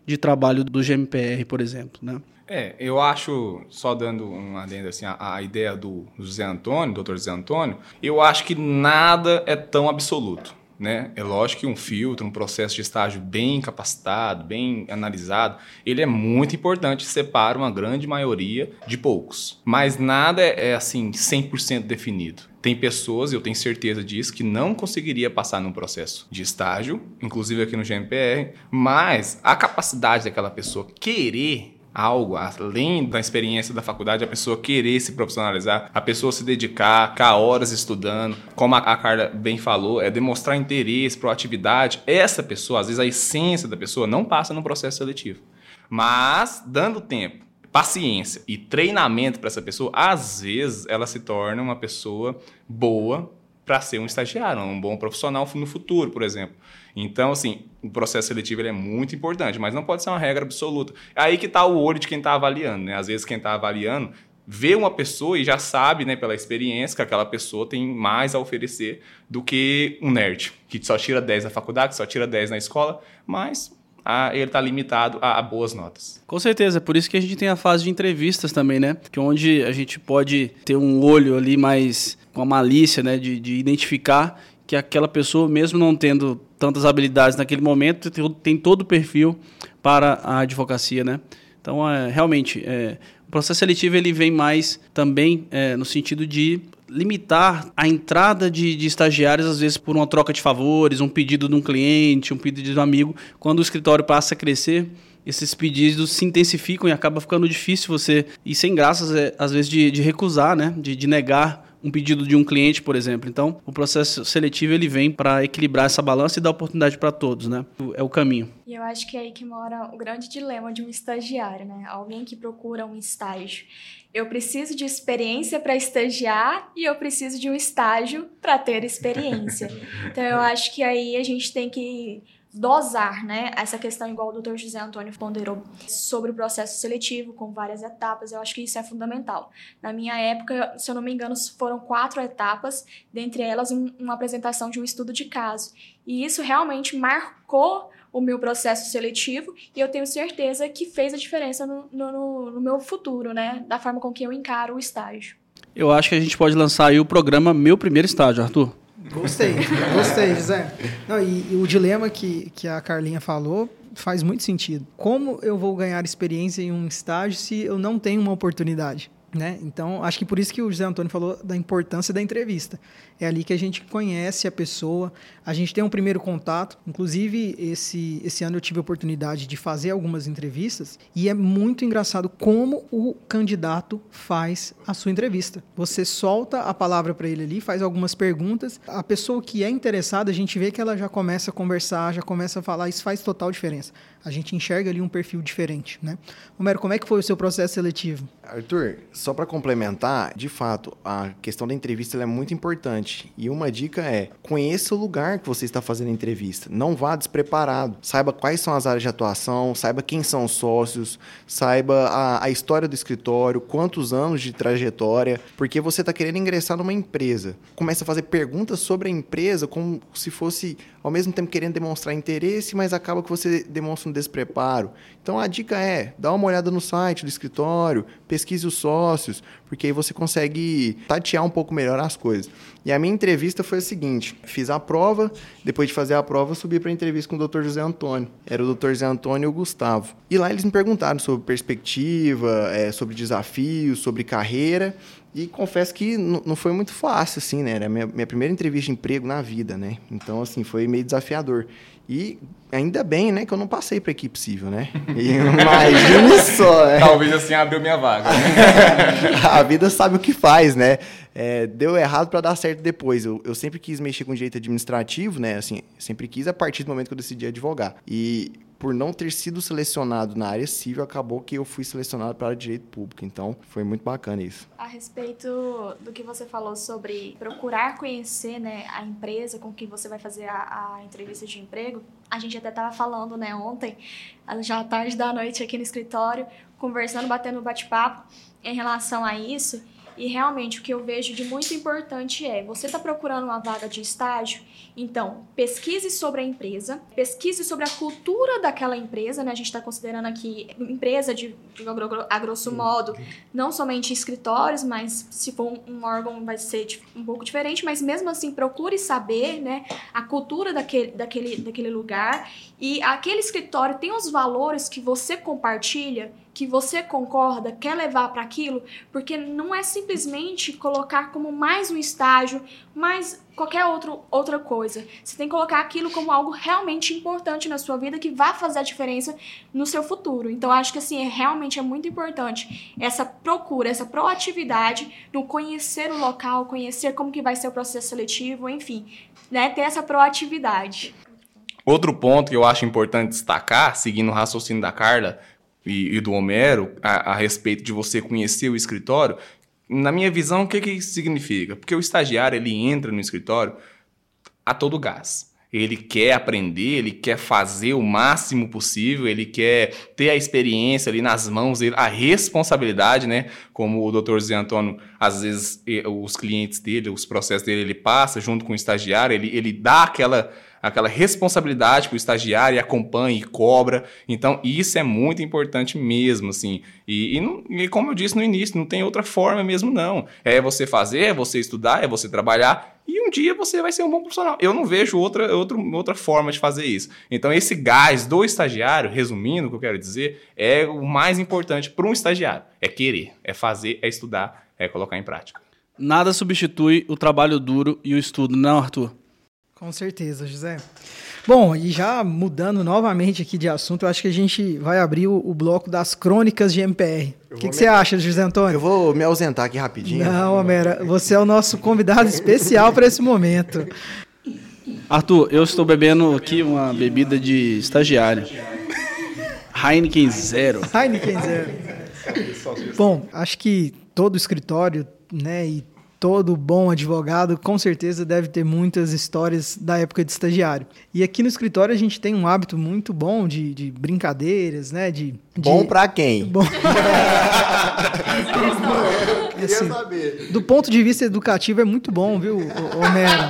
Speaker 2: de trabalho do GMPR, por exemplo. Né?
Speaker 5: É, eu acho, só dando um adendo assim, a, a ideia do José Antônio, doutor José Antônio, eu acho que nada é tão absoluto. Né? É lógico que um filtro, um processo de estágio bem capacitado, bem analisado, ele é muito importante separa uma grande maioria de poucos. Mas nada é, é assim 100% definido. Tem pessoas, eu tenho certeza disso, que não conseguiria passar num processo de estágio, inclusive aqui no GMPR, mas a capacidade daquela pessoa querer algo além da experiência da faculdade, a pessoa querer se profissionalizar, a pessoa se dedicar, ficar horas estudando, como a Carla bem falou, é demonstrar interesse, proatividade. Essa pessoa, às vezes a essência da pessoa não passa no processo seletivo. Mas dando tempo, paciência e treinamento para essa pessoa, às vezes ela se torna uma pessoa boa para ser um estagiário, um bom profissional no futuro, por exemplo. Então, assim, o processo seletivo é muito importante, mas não pode ser uma regra absoluta. É aí que está o olho de quem está avaliando, né? Às vezes quem está avaliando vê uma pessoa e já sabe, né, pela experiência, que aquela pessoa tem mais a oferecer do que um nerd, que só tira 10 na faculdade, só tira 10 na escola, mas a, ele está limitado a, a, boas notas.
Speaker 2: Com certeza, por isso que a gente tem a fase de entrevistas também, né? Que é onde a gente pode ter um olho ali mais com a malícia, né? De, de identificar que aquela pessoa, mesmo não tendo tantas habilidades naquele momento, tem todo o perfil para a advocacia, né? Então, é, realmente, é, o processo seletivo ele vem mais também é, no sentido de limitar a entrada de, de, estagiários, às vezes por uma troca de favores, um pedido de um cliente, um pedido de um amigo. Quando o escritório passa a crescer, esses pedidos se intensificam e acaba ficando difícil você, e sem graças, é, às vezes, de, de recusar, né? de, de negar um pedido de um cliente, por exemplo. Então, o processo seletivo ele vem para equilibrar essa balança e dar oportunidade para todos, né? É o caminho.
Speaker 4: E eu acho que é aí que mora o grande dilema de um estagiário, né? Alguém que procura um estágio. Eu preciso de experiência para estagiar e eu preciso de um estágio para ter experiência. [laughs] Então, eu acho que aí a gente tem que dosar, né? Essa questão, igual o Dr. José Antônio ponderou, sobre o processo seletivo, com várias etapas, eu acho que isso é fundamental. Na minha época, se eu não me engano, foram quatro etapas, dentre elas um, uma apresentação de um estudo de caso. E isso realmente marcou o meu processo seletivo e eu tenho certeza que fez a diferença no, no, no meu futuro, né? Da forma com que eu encaro o estágio.
Speaker 2: Eu acho que a gente pode lançar aí o programa Meu Primeiro Estágio, Arthur.
Speaker 1: Gostei, gostei, José. Não, e, e, o dilema que, que a Carlinha falou faz muito sentido. Como eu vou ganhar experiência em um estágio se eu não tenho uma oportunidade? Né? Então, acho que por isso que o José Antônio falou da importância da entrevista. É ali que a gente conhece a pessoa, a gente tem um primeiro contato. Inclusive, esse, esse ano eu tive a oportunidade de fazer algumas entrevistas e é muito engraçado como o candidato faz a sua entrevista. Você solta a palavra para ele ali, faz algumas perguntas. A pessoa que é interessada, a gente vê que ela já começa a conversar, já começa a falar. Isso faz total diferença. A gente enxerga ali um perfil diferente. Né? Romero, como é que foi o seu processo seletivo?
Speaker 3: Arthur, só para complementar, de fato, a questão da entrevista é muito importante. E uma dica é: conheça o lugar que você está fazendo a entrevista. Não vá despreparado. Saiba quais são as áreas de atuação, saiba quem são os sócios, saiba a, a história do escritório, quantos anos de trajetória, porque você está querendo ingressar numa empresa. Começa a fazer perguntas sobre a empresa como se fosse, ao mesmo tempo, querendo demonstrar interesse, mas acaba que você demonstra um despreparo. Então a dica é: dá uma olhada no site do escritório, pesquise os sócios, porque aí você consegue tatear um pouco melhor as coisas. E a minha entrevista foi a seguinte: fiz a prova, depois de fazer a prova, subi para a entrevista com o Dr. José Antônio. Era o Dr. José Antônio e o Gustavo. E lá eles me perguntaram sobre perspectiva, é, sobre desafios, sobre carreira. E confesso que não foi muito fácil, assim, né? Era a minha, minha primeira entrevista de emprego na vida, né? Então, assim, foi meio desafiador. E ainda bem, né, que eu não passei para equipe civil, né? [laughs] Imagina só.
Speaker 5: É. Talvez assim abriu minha vaga. [laughs]
Speaker 3: a vida sabe o que faz, né? É, deu errado para dar certo depois. Eu, eu, sempre quis mexer com direito administrativo, né? Assim, sempre quis a partir do momento que eu decidi advogar. E por não ter sido selecionado na área civil, acabou que eu fui selecionado para direito público. Então, foi muito bacana isso.
Speaker 4: A respeito do que você falou sobre procurar conhecer né, a empresa com quem você vai fazer a, a entrevista de emprego, a gente até estava falando né, ontem, já tarde da noite aqui no escritório, conversando, batendo bate-papo em relação a isso. E realmente o que eu vejo de muito importante é, você está procurando uma vaga de estágio, então pesquise sobre a empresa, pesquise sobre a cultura daquela empresa, né? A gente está considerando aqui empresa de, a grosso modo, não somente escritórios, mas se for um, órgão vai ser um pouco diferente, mas mesmo assim procure saber, né, a cultura daquele, daquele, daquele lugar. E aquele escritório tem os valores que você compartilha que você concorda, quer levar para aquilo, porque não é simplesmente colocar como mais um estágio, mais qualquer outro, outra coisa. Você tem que colocar aquilo como algo realmente importante na sua vida que vai fazer a diferença no seu futuro. Então acho que assim, é, realmente é muito importante essa procura, essa proatividade no conhecer o local, conhecer como que vai ser o processo seletivo, enfim, né, ter essa proatividade.
Speaker 5: Outro ponto que eu acho importante destacar, seguindo o raciocínio da Carla, e, e do Homero a, a, respeito de você conhecer o escritório, na minha visão, o que, que isso significa? Porque o estagiário ele entra no escritório a todo gás. Ele quer aprender, ele quer fazer o máximo possível, ele quer ter a experiência ali nas mãos a responsabilidade, né? Como o doutor Zé Antônio, às vezes, os clientes dele, os processos dele, ele passa junto com o estagiário, ele, ele dá aquela aquela responsabilidade para o estagiário acompanha e cobra. Então, isso é muito importante mesmo, assim. E, e, não, e, como eu disse no início, não tem outra forma mesmo, não. É você fazer, é você estudar, é você trabalhar e um dia você vai ser um bom profissional. Eu não vejo outra, outra, outra forma de fazer isso. Então, esse gás do estagiário, resumindo o que eu quero dizer, é o mais importante para um estagiário. É querer, é fazer, é estudar, é colocar em prática.
Speaker 2: Nada substitui o trabalho duro e o estudo, não, Arthur?
Speaker 1: Com certeza, José. Bom, e já mudando novamente aqui de assunto, eu acho que a gente vai abrir o, o bloco das crônicas de MPR. O que, que me... você acha, José Antônio?
Speaker 3: Eu vou me ausentar aqui rapidinho.
Speaker 1: Não, Homera, você é o nosso convidado especial para esse momento.
Speaker 2: Arthur, eu estou bebendo aqui uma bebida de estagiário. Heineken Zero.
Speaker 1: Heineken Zero. Bom, acho que todo escritório, né, e todo bom advogado com certeza deve ter muitas histórias da época de estagiário. E aqui no escritório a gente tem um hábito muito bom de, de brincadeiras, né? De,
Speaker 3: bom para quem?
Speaker 1: Bom... [laughs] [laughs] assim, do ponto de vista educativo é muito bom, viu, Homero?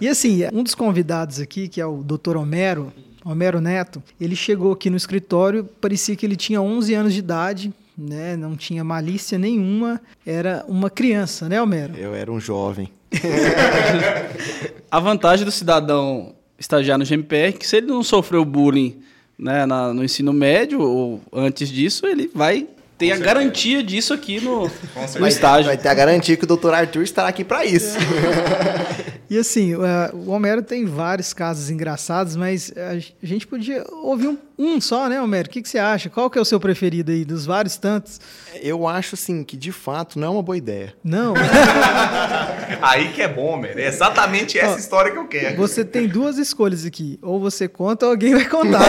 Speaker 1: E assim, um dos convidados aqui, que é o Dr. Homero, Homero Neto, ele chegou aqui no escritório, parecia que ele tinha 11 anos de idade, né? Não tinha malícia nenhuma, era uma criança, né, Homero?
Speaker 3: Eu era um jovem. [laughs]
Speaker 2: A vantagem do cidadão estagiar no GMPR é que se ele não sofreu bullying né, na- no ensino médio ou antes disso, ele vai ter a garantia disso aqui no, no estágio.
Speaker 3: Vai ter a garantia que o Dr. Arthur estará aqui para isso. [laughs]
Speaker 1: E assim, eh, o Homero tem vários casos engraçados, mas a gente podia ouvir um, um só, né, Homero? O que, que você acha? Qual que é o seu preferido aí, dos vários tantos?
Speaker 3: Eu acho, assim, que de fato não é uma boa ideia.
Speaker 1: Não, [laughs]
Speaker 5: Aí que é bom, Mer. É exatamente essa
Speaker 1: Ó,
Speaker 5: história que eu quero.
Speaker 1: você tem duas escolhas aqui. Ou você conta ou alguém vai contar.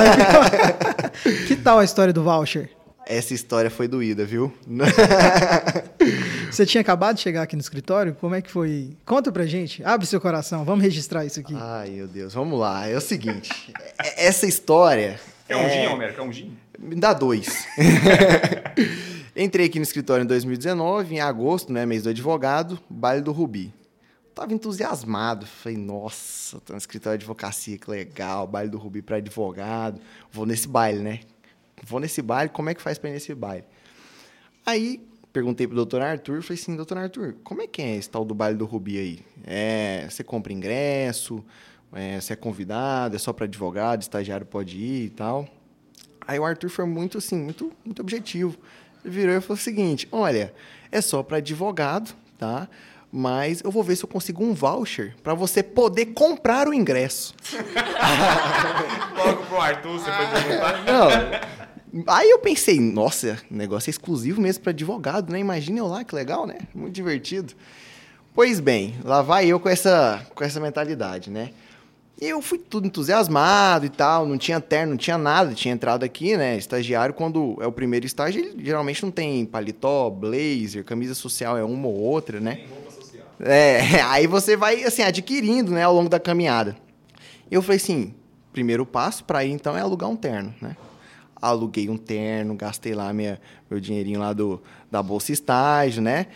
Speaker 1: [laughs] que tal a história do voucher?
Speaker 3: Essa história foi doída, viu? [laughs]
Speaker 1: Você tinha acabado de chegar aqui no escritório? Como é que foi? Conta pra gente. Abre seu coração. Vamos registrar isso aqui.
Speaker 3: Ai, meu Deus, vamos lá. É o seguinte, é- essa história...
Speaker 5: É um gin, Homero? É um gin?
Speaker 3: Me dá dois. [laughs] Entrei aqui no escritório em 2019, em agosto, né, mês do advogado, baile do Rubi. Tava entusiasmado, falei, nossa, tô no escritório de advocacia, que legal, baile do Rubi para advogado. Vou nesse baile, né? Vou nesse baile, como é que faz para ir nesse baile? Aí perguntei pro doutor Arthur, falei assim, doutor Arthur, como é que é esse tal do baile do Rubi aí? É, você compra ingresso, é, você é convidado, é só para advogado, estagiário pode ir e tal. Aí o Arthur foi muito assim, muito, muito objetivo. Ele virou e falou o seguinte: olha, é só para advogado, tá? Mas eu vou ver se eu consigo um voucher para você poder comprar o ingresso. [laughs]
Speaker 5: Logo pro Arthur, você foi perguntar.
Speaker 3: Não. Aí eu pensei, nossa, negócio é exclusivo mesmo para advogado, né? Imagina eu lá, que legal, né? Muito divertido. Pois bem, lá vai eu com essa, com essa mentalidade, né? E eu fui tudo entusiasmado e tal, não tinha terno, não tinha nada, tinha entrado aqui, né? Estagiário, quando é o primeiro estágio, ele geralmente não tem paletó, blazer, camisa social, é uma ou outra, né? É, [laughs] aí você vai, assim, adquirindo, né, ao longo da caminhada. Eu falei assim, primeiro passo para ir, então, é alugar um terno, né? Aluguei um terno, gastei lá minha, meu dinheirinho lá do, da bolsa estágio, né?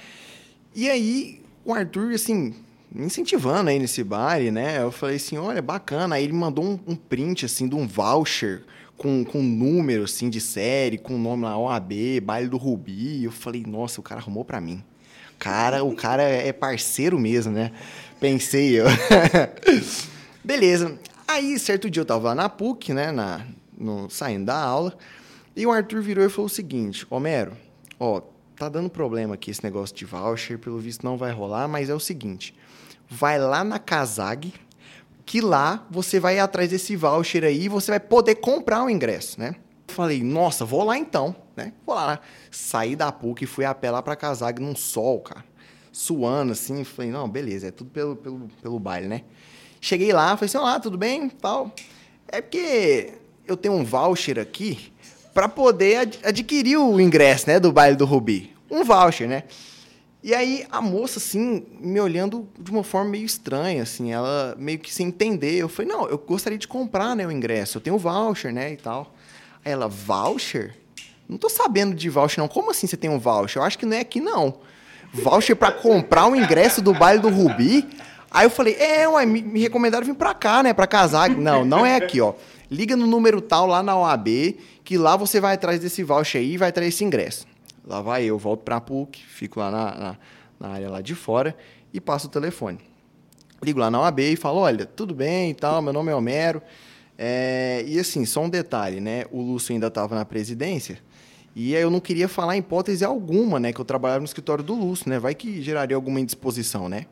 Speaker 3: E aí, o Arthur, assim, me incentivando aí nesse baile, né? Eu falei assim, olha, bacana. Aí ele mandou um, um print, assim, de um voucher com, com número, assim, de série, com o nome lá, OAB, baile do Rubi. Eu falei, nossa, o cara arrumou pra mim. Cara, o cara é parceiro mesmo, né? Pensei eu. [laughs] Beleza. Aí, certo dia eu tava lá na PUC, né? Na, no, saindo da aula. E o Arthur virou e falou o seguinte: Homero, ó, tá dando problema aqui esse negócio de voucher, pelo visto não vai rolar, mas é o seguinte: vai lá na Casag, que lá você vai atrás desse voucher aí e você vai poder comprar o ingresso, né? Falei, nossa, vou lá então, né? Vou lá. Saí da PUC e fui a pé lá pra Casag num sol, cara. Suando assim, falei, não, beleza, é tudo pelo, pelo, pelo baile, né? Cheguei lá, falei assim, olá, tudo bem? Tal. É porque eu tenho um voucher aqui para poder ad adquirir o ingresso, né, do baile do Rubi. Um voucher, né? E aí a moça, assim, me olhando de uma forma meio estranha, assim, ela meio que sem entender. Eu falei, não, eu gostaria de comprar, né, o ingresso. Eu tenho voucher, né, e tal. Aí ela, voucher? Não tô sabendo de voucher, não. Como assim você tem um voucher? Eu acho que não é aqui, não. Voucher para comprar o ingresso do baile do Rubi? Aí eu falei, é, ué, me, me recomendaram vir pra cá, né, pra casar. Não, não é aqui, ó. Liga no número tal lá na OAB, que lá você vai atrás desse voucher aí e vai trazer esse ingresso. Lá vai eu, volto pra PUC, fico lá na, na, na área lá de fora e passo o telefone. Ligo lá na OAB e falo, olha, tudo bem e tal, meu nome é Homero. É, e assim, só um detalhe, né? O Lúcio ainda estava na presidência e eu não queria falar em hipótese alguma, né? Que eu trabalhava no escritório do Lúcio, né? Vai que geraria alguma indisposição, né?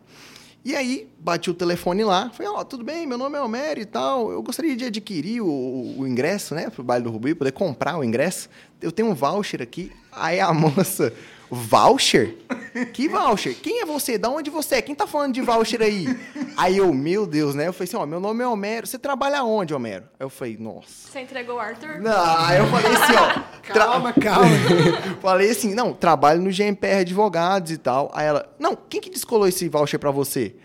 Speaker 3: E aí, bati o telefone lá, falei, ó, tudo bem, meu nome é Homero e tal, eu gostaria de adquirir o, o ingresso, né, pro baile do Rubi, poder comprar o ingresso. Eu tenho um voucher aqui. Aí a [laughs] moça, voucher? Que voucher? Quem é você? Da onde você é? Quem tá falando de voucher aí? Aí eu, meu Deus, né? Eu falei assim, ó, meu nome é Homero. Você trabalha onde, Homero? Aí eu falei, nossa.
Speaker 4: Você entregou o Arthur?
Speaker 3: Não, aí eu falei assim, ó. [laughs]
Speaker 1: Calma, calma. [laughs]
Speaker 3: Falei assim, não, trabalho no GMPR Advogados e tal. Aí ela, não, quem que descolou esse voucher pra você?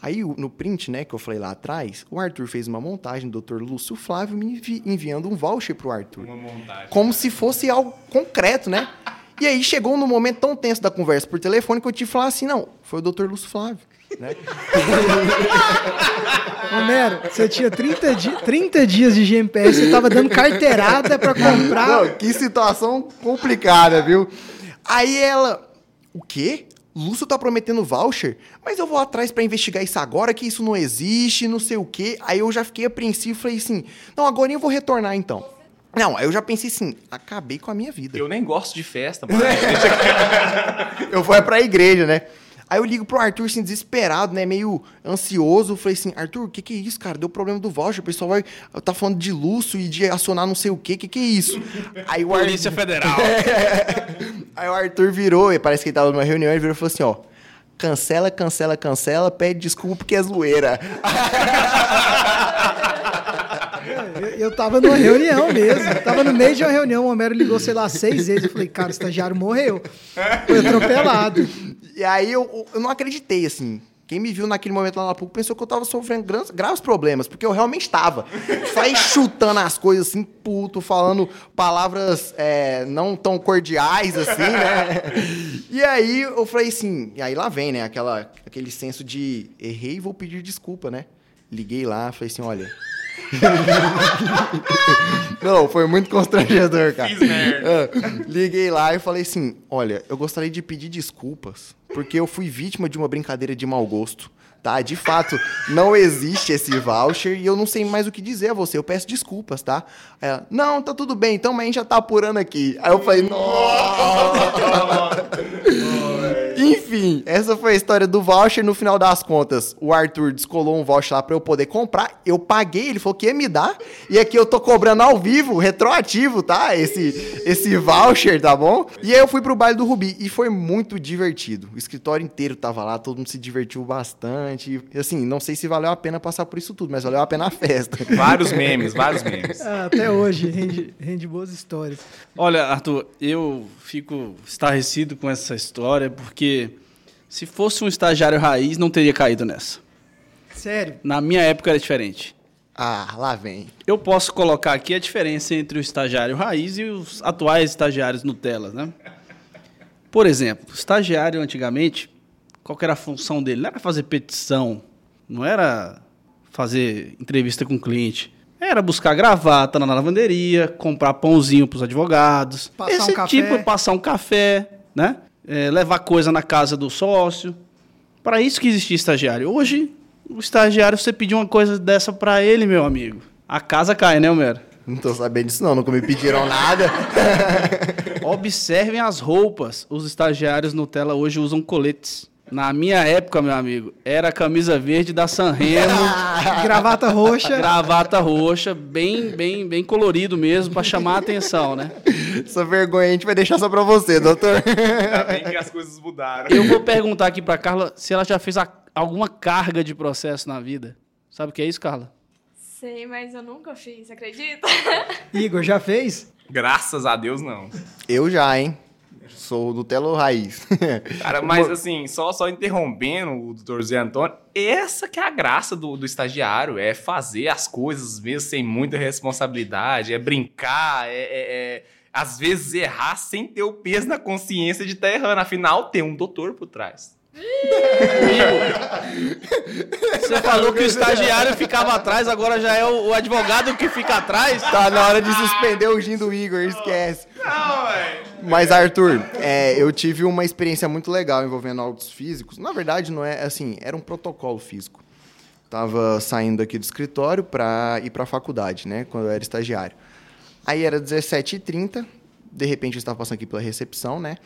Speaker 3: Aí no print, né, que eu falei lá atrás, o Arthur fez uma montagem do Dr. Lúcio Flávio me envi- enviando um voucher pro Arthur.
Speaker 5: Uma montagem.
Speaker 3: Como se fosse algo concreto, né? [laughs] E aí chegou no momento tão tenso da conversa por telefone que eu tive que falar assim, não, foi o Dr. Lúcio Flávio. né? [laughs]
Speaker 1: Romero, você tinha 30, di 30 dias de GMPR, você tava dando carteirada para comprar.
Speaker 3: Não, que situação complicada, viu? Aí ela, o quê? Lúcio tá prometendo voucher, mas eu vou atrás para investigar isso agora, que isso não existe, não sei o quê. Aí eu já fiquei apreensivo, falei assim, não, agora eu vou retornar então. Não, aí eu já pensei assim, acabei com a minha vida.
Speaker 5: Eu nem gosto de festa, [laughs] mano.
Speaker 3: eu vou é pra igreja, né? Aí eu ligo pro Arthur, assim, desesperado, né? Meio ansioso. Falei assim, Arthur, o que que é isso, cara? Deu problema do voucher. O pessoal vai... Tá falando de Lúcio e de acionar não sei o quê. O que que é isso? [laughs]
Speaker 2: Aí o Polícia Arthur... Federal. [laughs]
Speaker 3: Aí o Arthur virou, e parece que ele tava numa reunião, ele virou e falou assim, ó... Cancela, cancela, cancela, pede desculpa porque é zoeira.
Speaker 1: Eu, tava numa reunião mesmo. Tava no meio de uma reunião, o Homero ligou, sei lá, seis vezes. Eu falei, cara, o estagiário morreu. Foi atropelado.
Speaker 3: E aí eu, eu não acreditei, assim. Quem me viu naquele momento lá na PUC pensou que eu tava sofrendo graves, graves problemas, porque eu realmente estava. Só chutando as coisas assim, puto, falando palavras é, não tão cordiais, assim, né? E aí eu falei assim, e aí lá vem, né? Aquela, aquele senso de errei e vou pedir desculpa, né? Liguei lá, falei assim, olha. [laughs] Não, foi muito constrangedor, cara. Fiz merda. É, liguei lá e falei assim: olha, eu gostaria de pedir desculpas, porque eu fui vítima de uma brincadeira de mau gosto. Tá, de fato, não existe esse voucher e eu não sei mais o que dizer a você. Eu peço desculpas, tá? Ela, não, tá tudo bem, então, mas a gente já tá apurando aqui. Aí eu falei, nossa! Enfim, essa foi a história do voucher. No final das contas, o Arthur descolou um voucher lá pra eu poder comprar. Eu paguei, ele falou que ia me dar. E aqui eu tô cobrando ao vivo, retroativo, tá? Esse, esse voucher, tá bom? E aí eu fui pro baile do Rubi e foi muito divertido. O escritório inteiro tava lá, todo mundo se divertiu bastante. E, assim, não sei se valeu a pena passar por isso tudo, mas valeu a pena a festa.
Speaker 5: Vários memes, vários memes. [laughs]
Speaker 1: Ah, até hoje, rende, rende boas histórias.
Speaker 2: Olha, Arthur, eu fico estarrecido com essa história porque se fosse um estagiário raiz, não teria caído nessa.
Speaker 1: Sério?
Speaker 2: Na minha época era diferente.
Speaker 3: Ah, lá vem.
Speaker 2: Eu posso colocar aqui a diferença entre o estagiário raiz e os atuais estagiários Nutella, né? Por exemplo, o estagiário antigamente, qual era a função dele? Não era fazer petição, não era fazer entrevista com o cliente. Era buscar gravata na lavanderia, comprar pãozinho para os advogados.
Speaker 1: Passar
Speaker 2: esse
Speaker 1: um café.
Speaker 2: tipo, passar um café, né? É, levar coisa na casa do sócio. Para isso que existia estagiário. Hoje, o estagiário, você pedir uma coisa dessa para ele, meu amigo, a casa cai, né, Homero?
Speaker 3: Não tô sabendo disso não, nunca me pediram nada. [laughs]
Speaker 2: Observem as roupas. Os estagiários Nutella hoje usam coletes. Na minha época, meu amigo, era camisa verde da Sanremo, [laughs]
Speaker 1: Gravata roxa.
Speaker 2: gravata roxa, bem, bem, bem colorido mesmo, para chamar a atenção, né?
Speaker 3: Essa vergonha a gente vai deixar só pra você, doutor.
Speaker 5: Ainda bem que as coisas mudaram.
Speaker 2: Eu vou perguntar aqui para Carla se ela já fez a- alguma carga de processo na vida. Sabe o que é isso, Carla?
Speaker 4: Sei, mas eu nunca fiz, acredita?
Speaker 1: Igor, já fez?
Speaker 5: Graças a Deus, não.
Speaker 3: Eu já, hein? Sou Nutella raiz. [laughs]
Speaker 5: Cara, mas assim, só, só interrompendo o doutor Zé Antônio, essa que é a graça do, do estagiário, é fazer as coisas mesmo sem muita responsabilidade, é brincar, é, é- é, às vezes errar sem ter o peso na consciência de estar errando. Afinal, tem um doutor por trás.
Speaker 2: Você falou que o estagiário ficava atrás, agora já é o, o advogado que fica atrás.
Speaker 3: tá na hora de suspender o gin do Igor, esquece.
Speaker 5: Não, velho.
Speaker 3: Mas, Arthur, é, eu tive uma experiência muito legal envolvendo autos físicos. Na verdade, não é assim, era um protocolo físico. Tava saindo aqui do escritório para ir para a faculdade, né? Quando eu era estagiário. Aí era 17h30, de repente eu estava passando aqui pela recepção, né?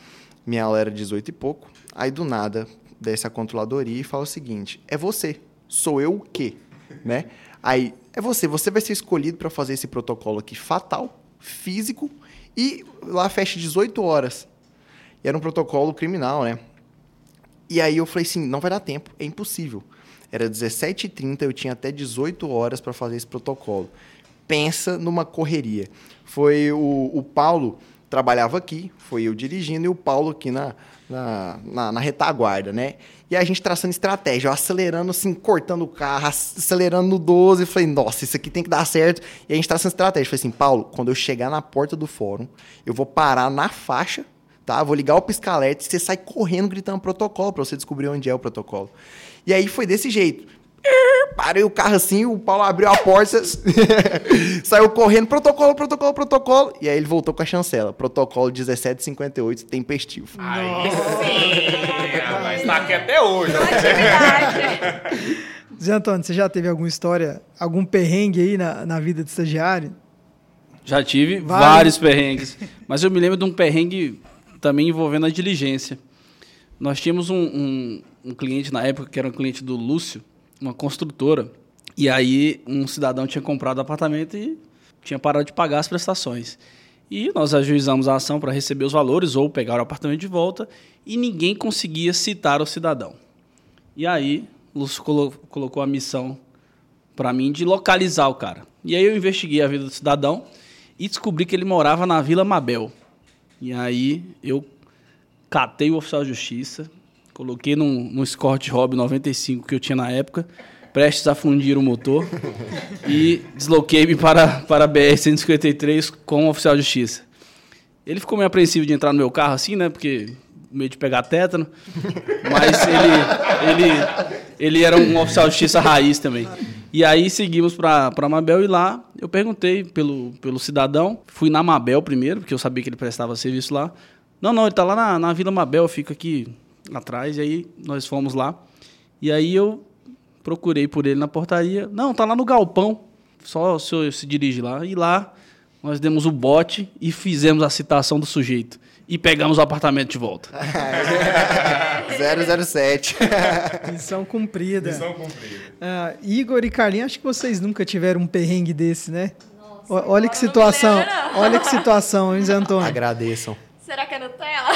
Speaker 3: Minha aula era 18 e pouco. Aí do nada desce a controladoria e fala o seguinte: é você. Sou eu o quê? [laughs] Né? Aí, é você. Você vai ser escolhido para fazer esse protocolo aqui fatal, físico, e lá fecha 18 horas. E era um protocolo criminal, né? E aí eu falei assim, não vai dar tempo, é impossível. Era 17h30, eu tinha até 18 horas para fazer esse protocolo. Pensa numa correria. Foi o, o Paulo, trabalhava aqui, foi eu dirigindo, e o Paulo aqui na, na, na, na retaguarda, né? E a gente traçando estratégia, eu acelerando assim, cortando o carro, ac- acelerando no 12, falei, nossa, isso aqui tem que dar certo. E a gente traçando estratégia, falei assim, Paulo, quando eu chegar na porta do fórum, eu vou parar na faixa tá? Vou ligar o pisca-alerta e você sai correndo gritando protocolo para você descobrir onde é o protocolo. E aí foi desse jeito. Parei o carro assim, o Paulo abriu a porta, [laughs] saiu correndo, protocolo, protocolo, protocolo. E aí ele voltou com a chancela. Protocolo 1758, tempestivo.
Speaker 5: Aí sim, mas tá aqui até hoje.
Speaker 4: Atividade. [laughs]
Speaker 1: Zé Antônio, você já teve alguma história, algum perrengue aí na, na vida de estagiário?
Speaker 2: Já tive
Speaker 1: Vários.
Speaker 2: vários perrengues. Mas eu me lembro de um perrengue também envolvendo a diligência. Nós tínhamos um, um- um cliente na época, que era um cliente do Lúcio, uma construtora. E aí um cidadão tinha comprado apartamento e tinha parado de pagar as prestações. E nós ajuizamos a ação para receber os valores ou pegar o apartamento de volta e ninguém conseguia citar o cidadão. E aí o Lúcio colo- colocou a missão para mim de localizar o cara. E aí eu investiguei a vida do cidadão e descobri que ele morava na Vila Mabel. E aí eu catei o oficial de justiça, coloquei num, num Escort Hobby 95 que eu tinha na época, prestes a fundir o motor, e desloquei-me para, para a BR-153 com o oficial de justiça. Ele ficou meio apreensivo de entrar no meu carro assim, né? Porque meio de pegar tétano. Mas ele, ele, ele era um oficial de justiça raiz também. E aí seguimos para Mabel e lá eu perguntei pelo, pelo cidadão. Fui na Mabel primeiro, porque eu sabia que ele prestava serviço lá. Não, não, ele tá lá na, na Vila Mabel, fica aqui atrás. E aí nós fomos lá. E aí eu procurei por ele na portaria. Não, tá lá no galpão. Só o senhor se dirige lá. E lá nós demos o bote e fizemos a citação do sujeito. E pegamos o apartamento de volta. [laughs]
Speaker 3: 007. [laughs]
Speaker 1: Missão cumprida.
Speaker 5: Missão cumprida.
Speaker 1: Ah, Igor e Carlinhos, acho que vocês nunca tiveram um perrengue desse, né? O- olha que situação. Olha que situação, hein, Zé Antônio?
Speaker 3: Agradeçam.
Speaker 4: Será que é Nutella?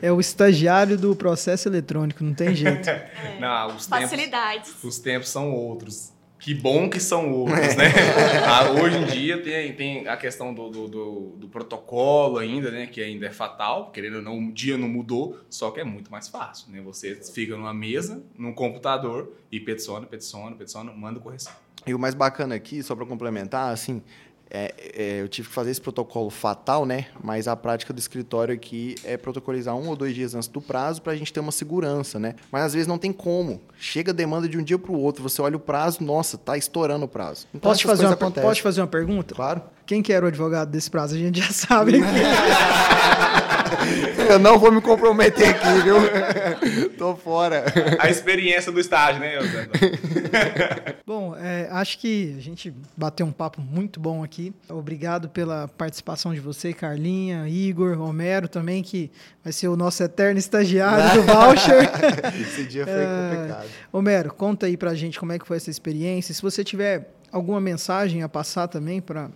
Speaker 1: É o estagiário do processo eletrônico, não tem jeito. [laughs]
Speaker 5: Não, os tempos,
Speaker 4: Facilidades.
Speaker 5: os tempos são outros. Que bom que são outros, né? [laughs] Ah, hoje em dia tem, tem a questão do, do, do- do protocolo ainda, né? Que ainda é fatal, querendo ou não, o dia não mudou, só que é muito mais fácil, né? Você fica numa mesa, num computador e peticiona, peticiona, peticiona, manda correção.
Speaker 3: E o mais bacana aqui, só para complementar, assim, é, é, eu tive que fazer esse protocolo fatal, né? Mas a prática do escritório aqui é protocolizar um ou dois dias antes do prazo para a gente ter uma segurança, né? Mas às vezes não tem como. Chega a demanda de um dia para o outro, você olha o prazo, nossa, tá estourando o prazo. Então,
Speaker 1: Posso te, fazer uma,
Speaker 3: acontecem.
Speaker 1: posso fazer uma pergunta?
Speaker 3: Claro.
Speaker 1: Quem que era o advogado desse prazo? A gente já sabe. [laughs] [laughs]
Speaker 3: Eu não vou me comprometer aqui, viu? [laughs] Tô fora.
Speaker 5: A experiência do estágio, né, Eusébio? [laughs]
Speaker 1: Bom, é, acho que a gente bateu um papo muito bom aqui. Obrigado pela participação de você, Carlinha, Igor, Homero também, que vai ser o nosso eterno estagiário do voucher.
Speaker 3: Esse dia foi
Speaker 1: É.
Speaker 3: complicado.
Speaker 1: Homero, conta aí pra gente como é que foi essa experiência. Se você tiver alguma mensagem a passar também para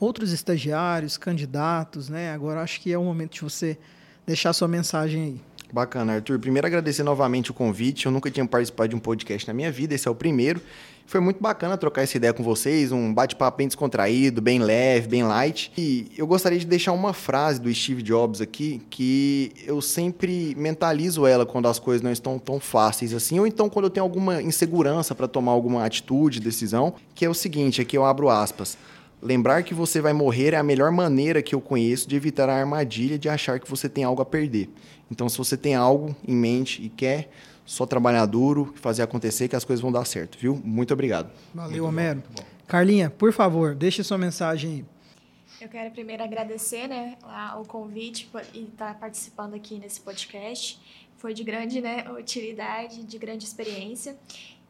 Speaker 1: outros estagiários, candidatos, né? Agora acho que é o momento de você deixar sua mensagem aí.
Speaker 3: Bacana, Arthur. Primeiro agradecer novamente o convite. Eu nunca tinha participado de um podcast na minha vida, esse é o primeiro. Foi muito bacana trocar essa ideia com vocês, um bate-papo bem descontraído, bem leve, bem light. E eu gostaria de deixar uma frase do Steve Jobs aqui, que eu sempre mentalizo ela quando as coisas não estão tão fáceis assim, ou então quando eu tenho alguma insegurança para tomar alguma atitude, decisão, que é o seguinte, aqui eu abro aspas. Lembrar que você vai morrer é a melhor maneira que eu conheço de evitar a armadilha de achar que você tem algo a perder. Então, se você tem algo em mente e quer, só trabalhar duro, fazer acontecer que as coisas vão dar certo, viu? Muito obrigado.
Speaker 1: Valeu, Homero. Carlinha, por favor, deixe sua mensagem aí.
Speaker 4: Eu quero primeiro agradecer né, o convite por- e estar participando aqui nesse podcast. Foi de grande né, utilidade, de grande experiência.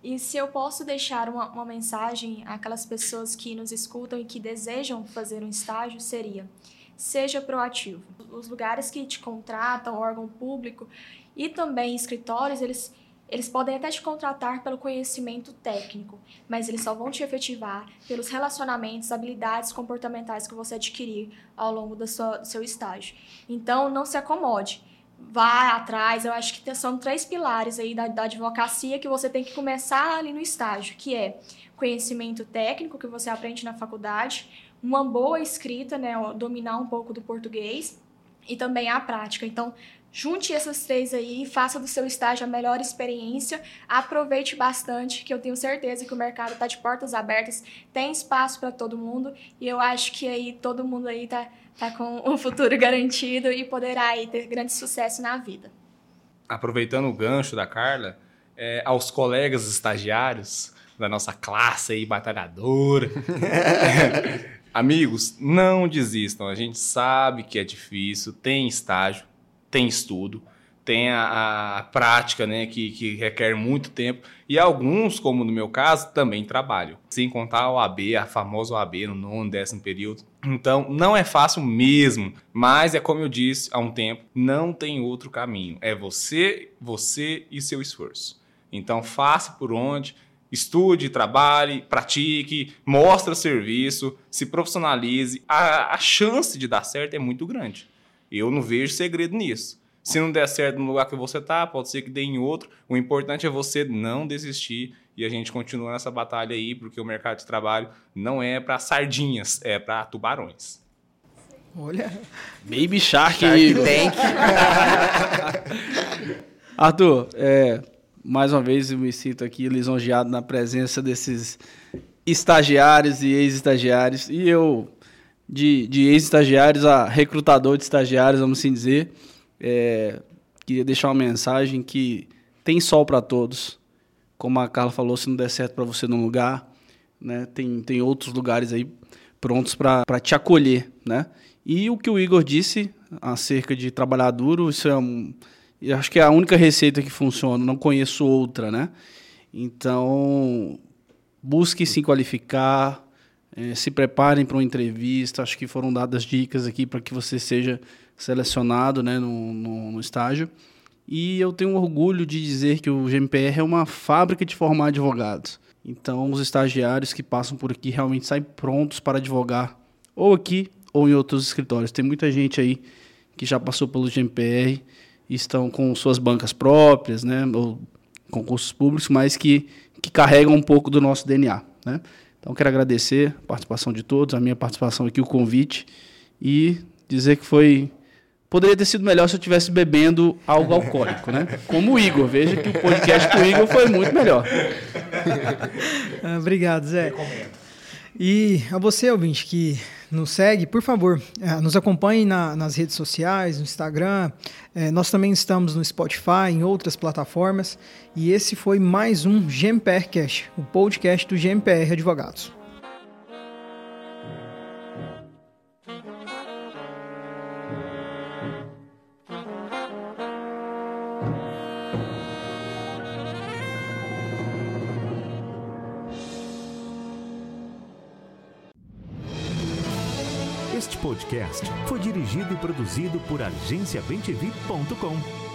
Speaker 4: E se eu posso deixar uma, uma mensagem àquelas pessoas que nos escutam e que desejam fazer um estágio, seria: seja proativo. Os lugares que te contratam, órgão público e também escritórios, eles, eles podem até te contratar pelo conhecimento técnico, mas eles só vão te efetivar pelos relacionamentos, habilidades comportamentais que você adquirir ao longo da sua, do seu estágio. Então, não se acomode. Vá atrás, eu acho que são três pilares aí da, da advocacia que você tem que começar ali no estágio, que é conhecimento técnico que você aprende na faculdade, uma boa escrita, né, dominar um pouco do português e também a prática. Então, junte essas três aí, faça do seu estágio a melhor experiência, aproveite bastante, que eu tenho certeza que o mercado está de portas abertas, tem espaço para todo mundo e eu acho que aí todo mundo aí tá, tá com um futuro [laughs] garantido e poderá aí ter grande sucesso na vida.
Speaker 5: Aproveitando o gancho da Carla, é, aos colegas estagiários da nossa classe aí batalhadora, [laughs] amigos, não desistam. A gente sabe que é difícil, tem estágio, tem estudo, tem a, a prática, né, que, que, requer muito tempo, e alguns, como no meu caso, também trabalham. Sem contar a OAB, a famosa OAB no nono, décimo período. Então, não é fácil mesmo, mas é como eu disse há um tempo, não tem outro caminho. É você, você e seu esforço. Então, faça por onde, estude, trabalhe, pratique, mostre o serviço, se profissionalize. A, a chance de dar certo é muito grande. Eu não vejo segredo nisso. Se não der certo no lugar que você está, pode ser que dê em outro. O importante é você não desistir e a gente continua nessa batalha aí, porque o mercado de trabalho não é para sardinhas, é para tubarões.
Speaker 1: Olha.
Speaker 2: Baby Shark, Shark Tank. [laughs] Arthur, é, mais uma vez eu me sinto aqui lisonjeado na presença desses estagiários e ex-estagiários. E eu de, de ex-estagiários a recrutador de estagiários, vamos assim dizer. É, queria deixar uma mensagem que tem sol para todos. Como a Carla falou, se não der certo para você num lugar, né, tem, tem outros lugares aí prontos para te acolher, né? E o que o Igor disse acerca de trabalhar duro, isso é um, acho que é a única receita que funciona, não conheço outra, né? Então, busque se qualificar, é, se preparem para uma entrevista. Acho que foram dadas dicas aqui para que você seja selecionado né, no, no, no, estágio. E eu tenho orgulho de dizer que o GMPR é uma fábrica de formar advogados. Então, os estagiários que passam por aqui realmente saem prontos para advogar, ou aqui ou em outros escritórios. Tem muita gente aí que já passou pelo GMPR e estão com suas bancas próprias, né, ou concursos públicos, mas que, que carregam um pouco do nosso DNA. Né? Então, quero agradecer a participação de todos, a minha participação aqui, o convite, e dizer que foi. Poderia ter sido melhor se eu estivesse bebendo algo alcoólico, né? Como o Igor. Veja que o podcast com o Igor foi muito melhor. [laughs]
Speaker 1: Ah, obrigado, Zé. E a você, ouvinte, que nos segue, por favor, é, nos acompanhe na, nas redes sociais, no Instagram. É, nós também estamos no Spotify, em outras plataformas. E esse foi mais um GMPR Cash, o podcast do GMPR Advogados.
Speaker 6: Podcast foi dirigido e produzido por agenciabemtv.com.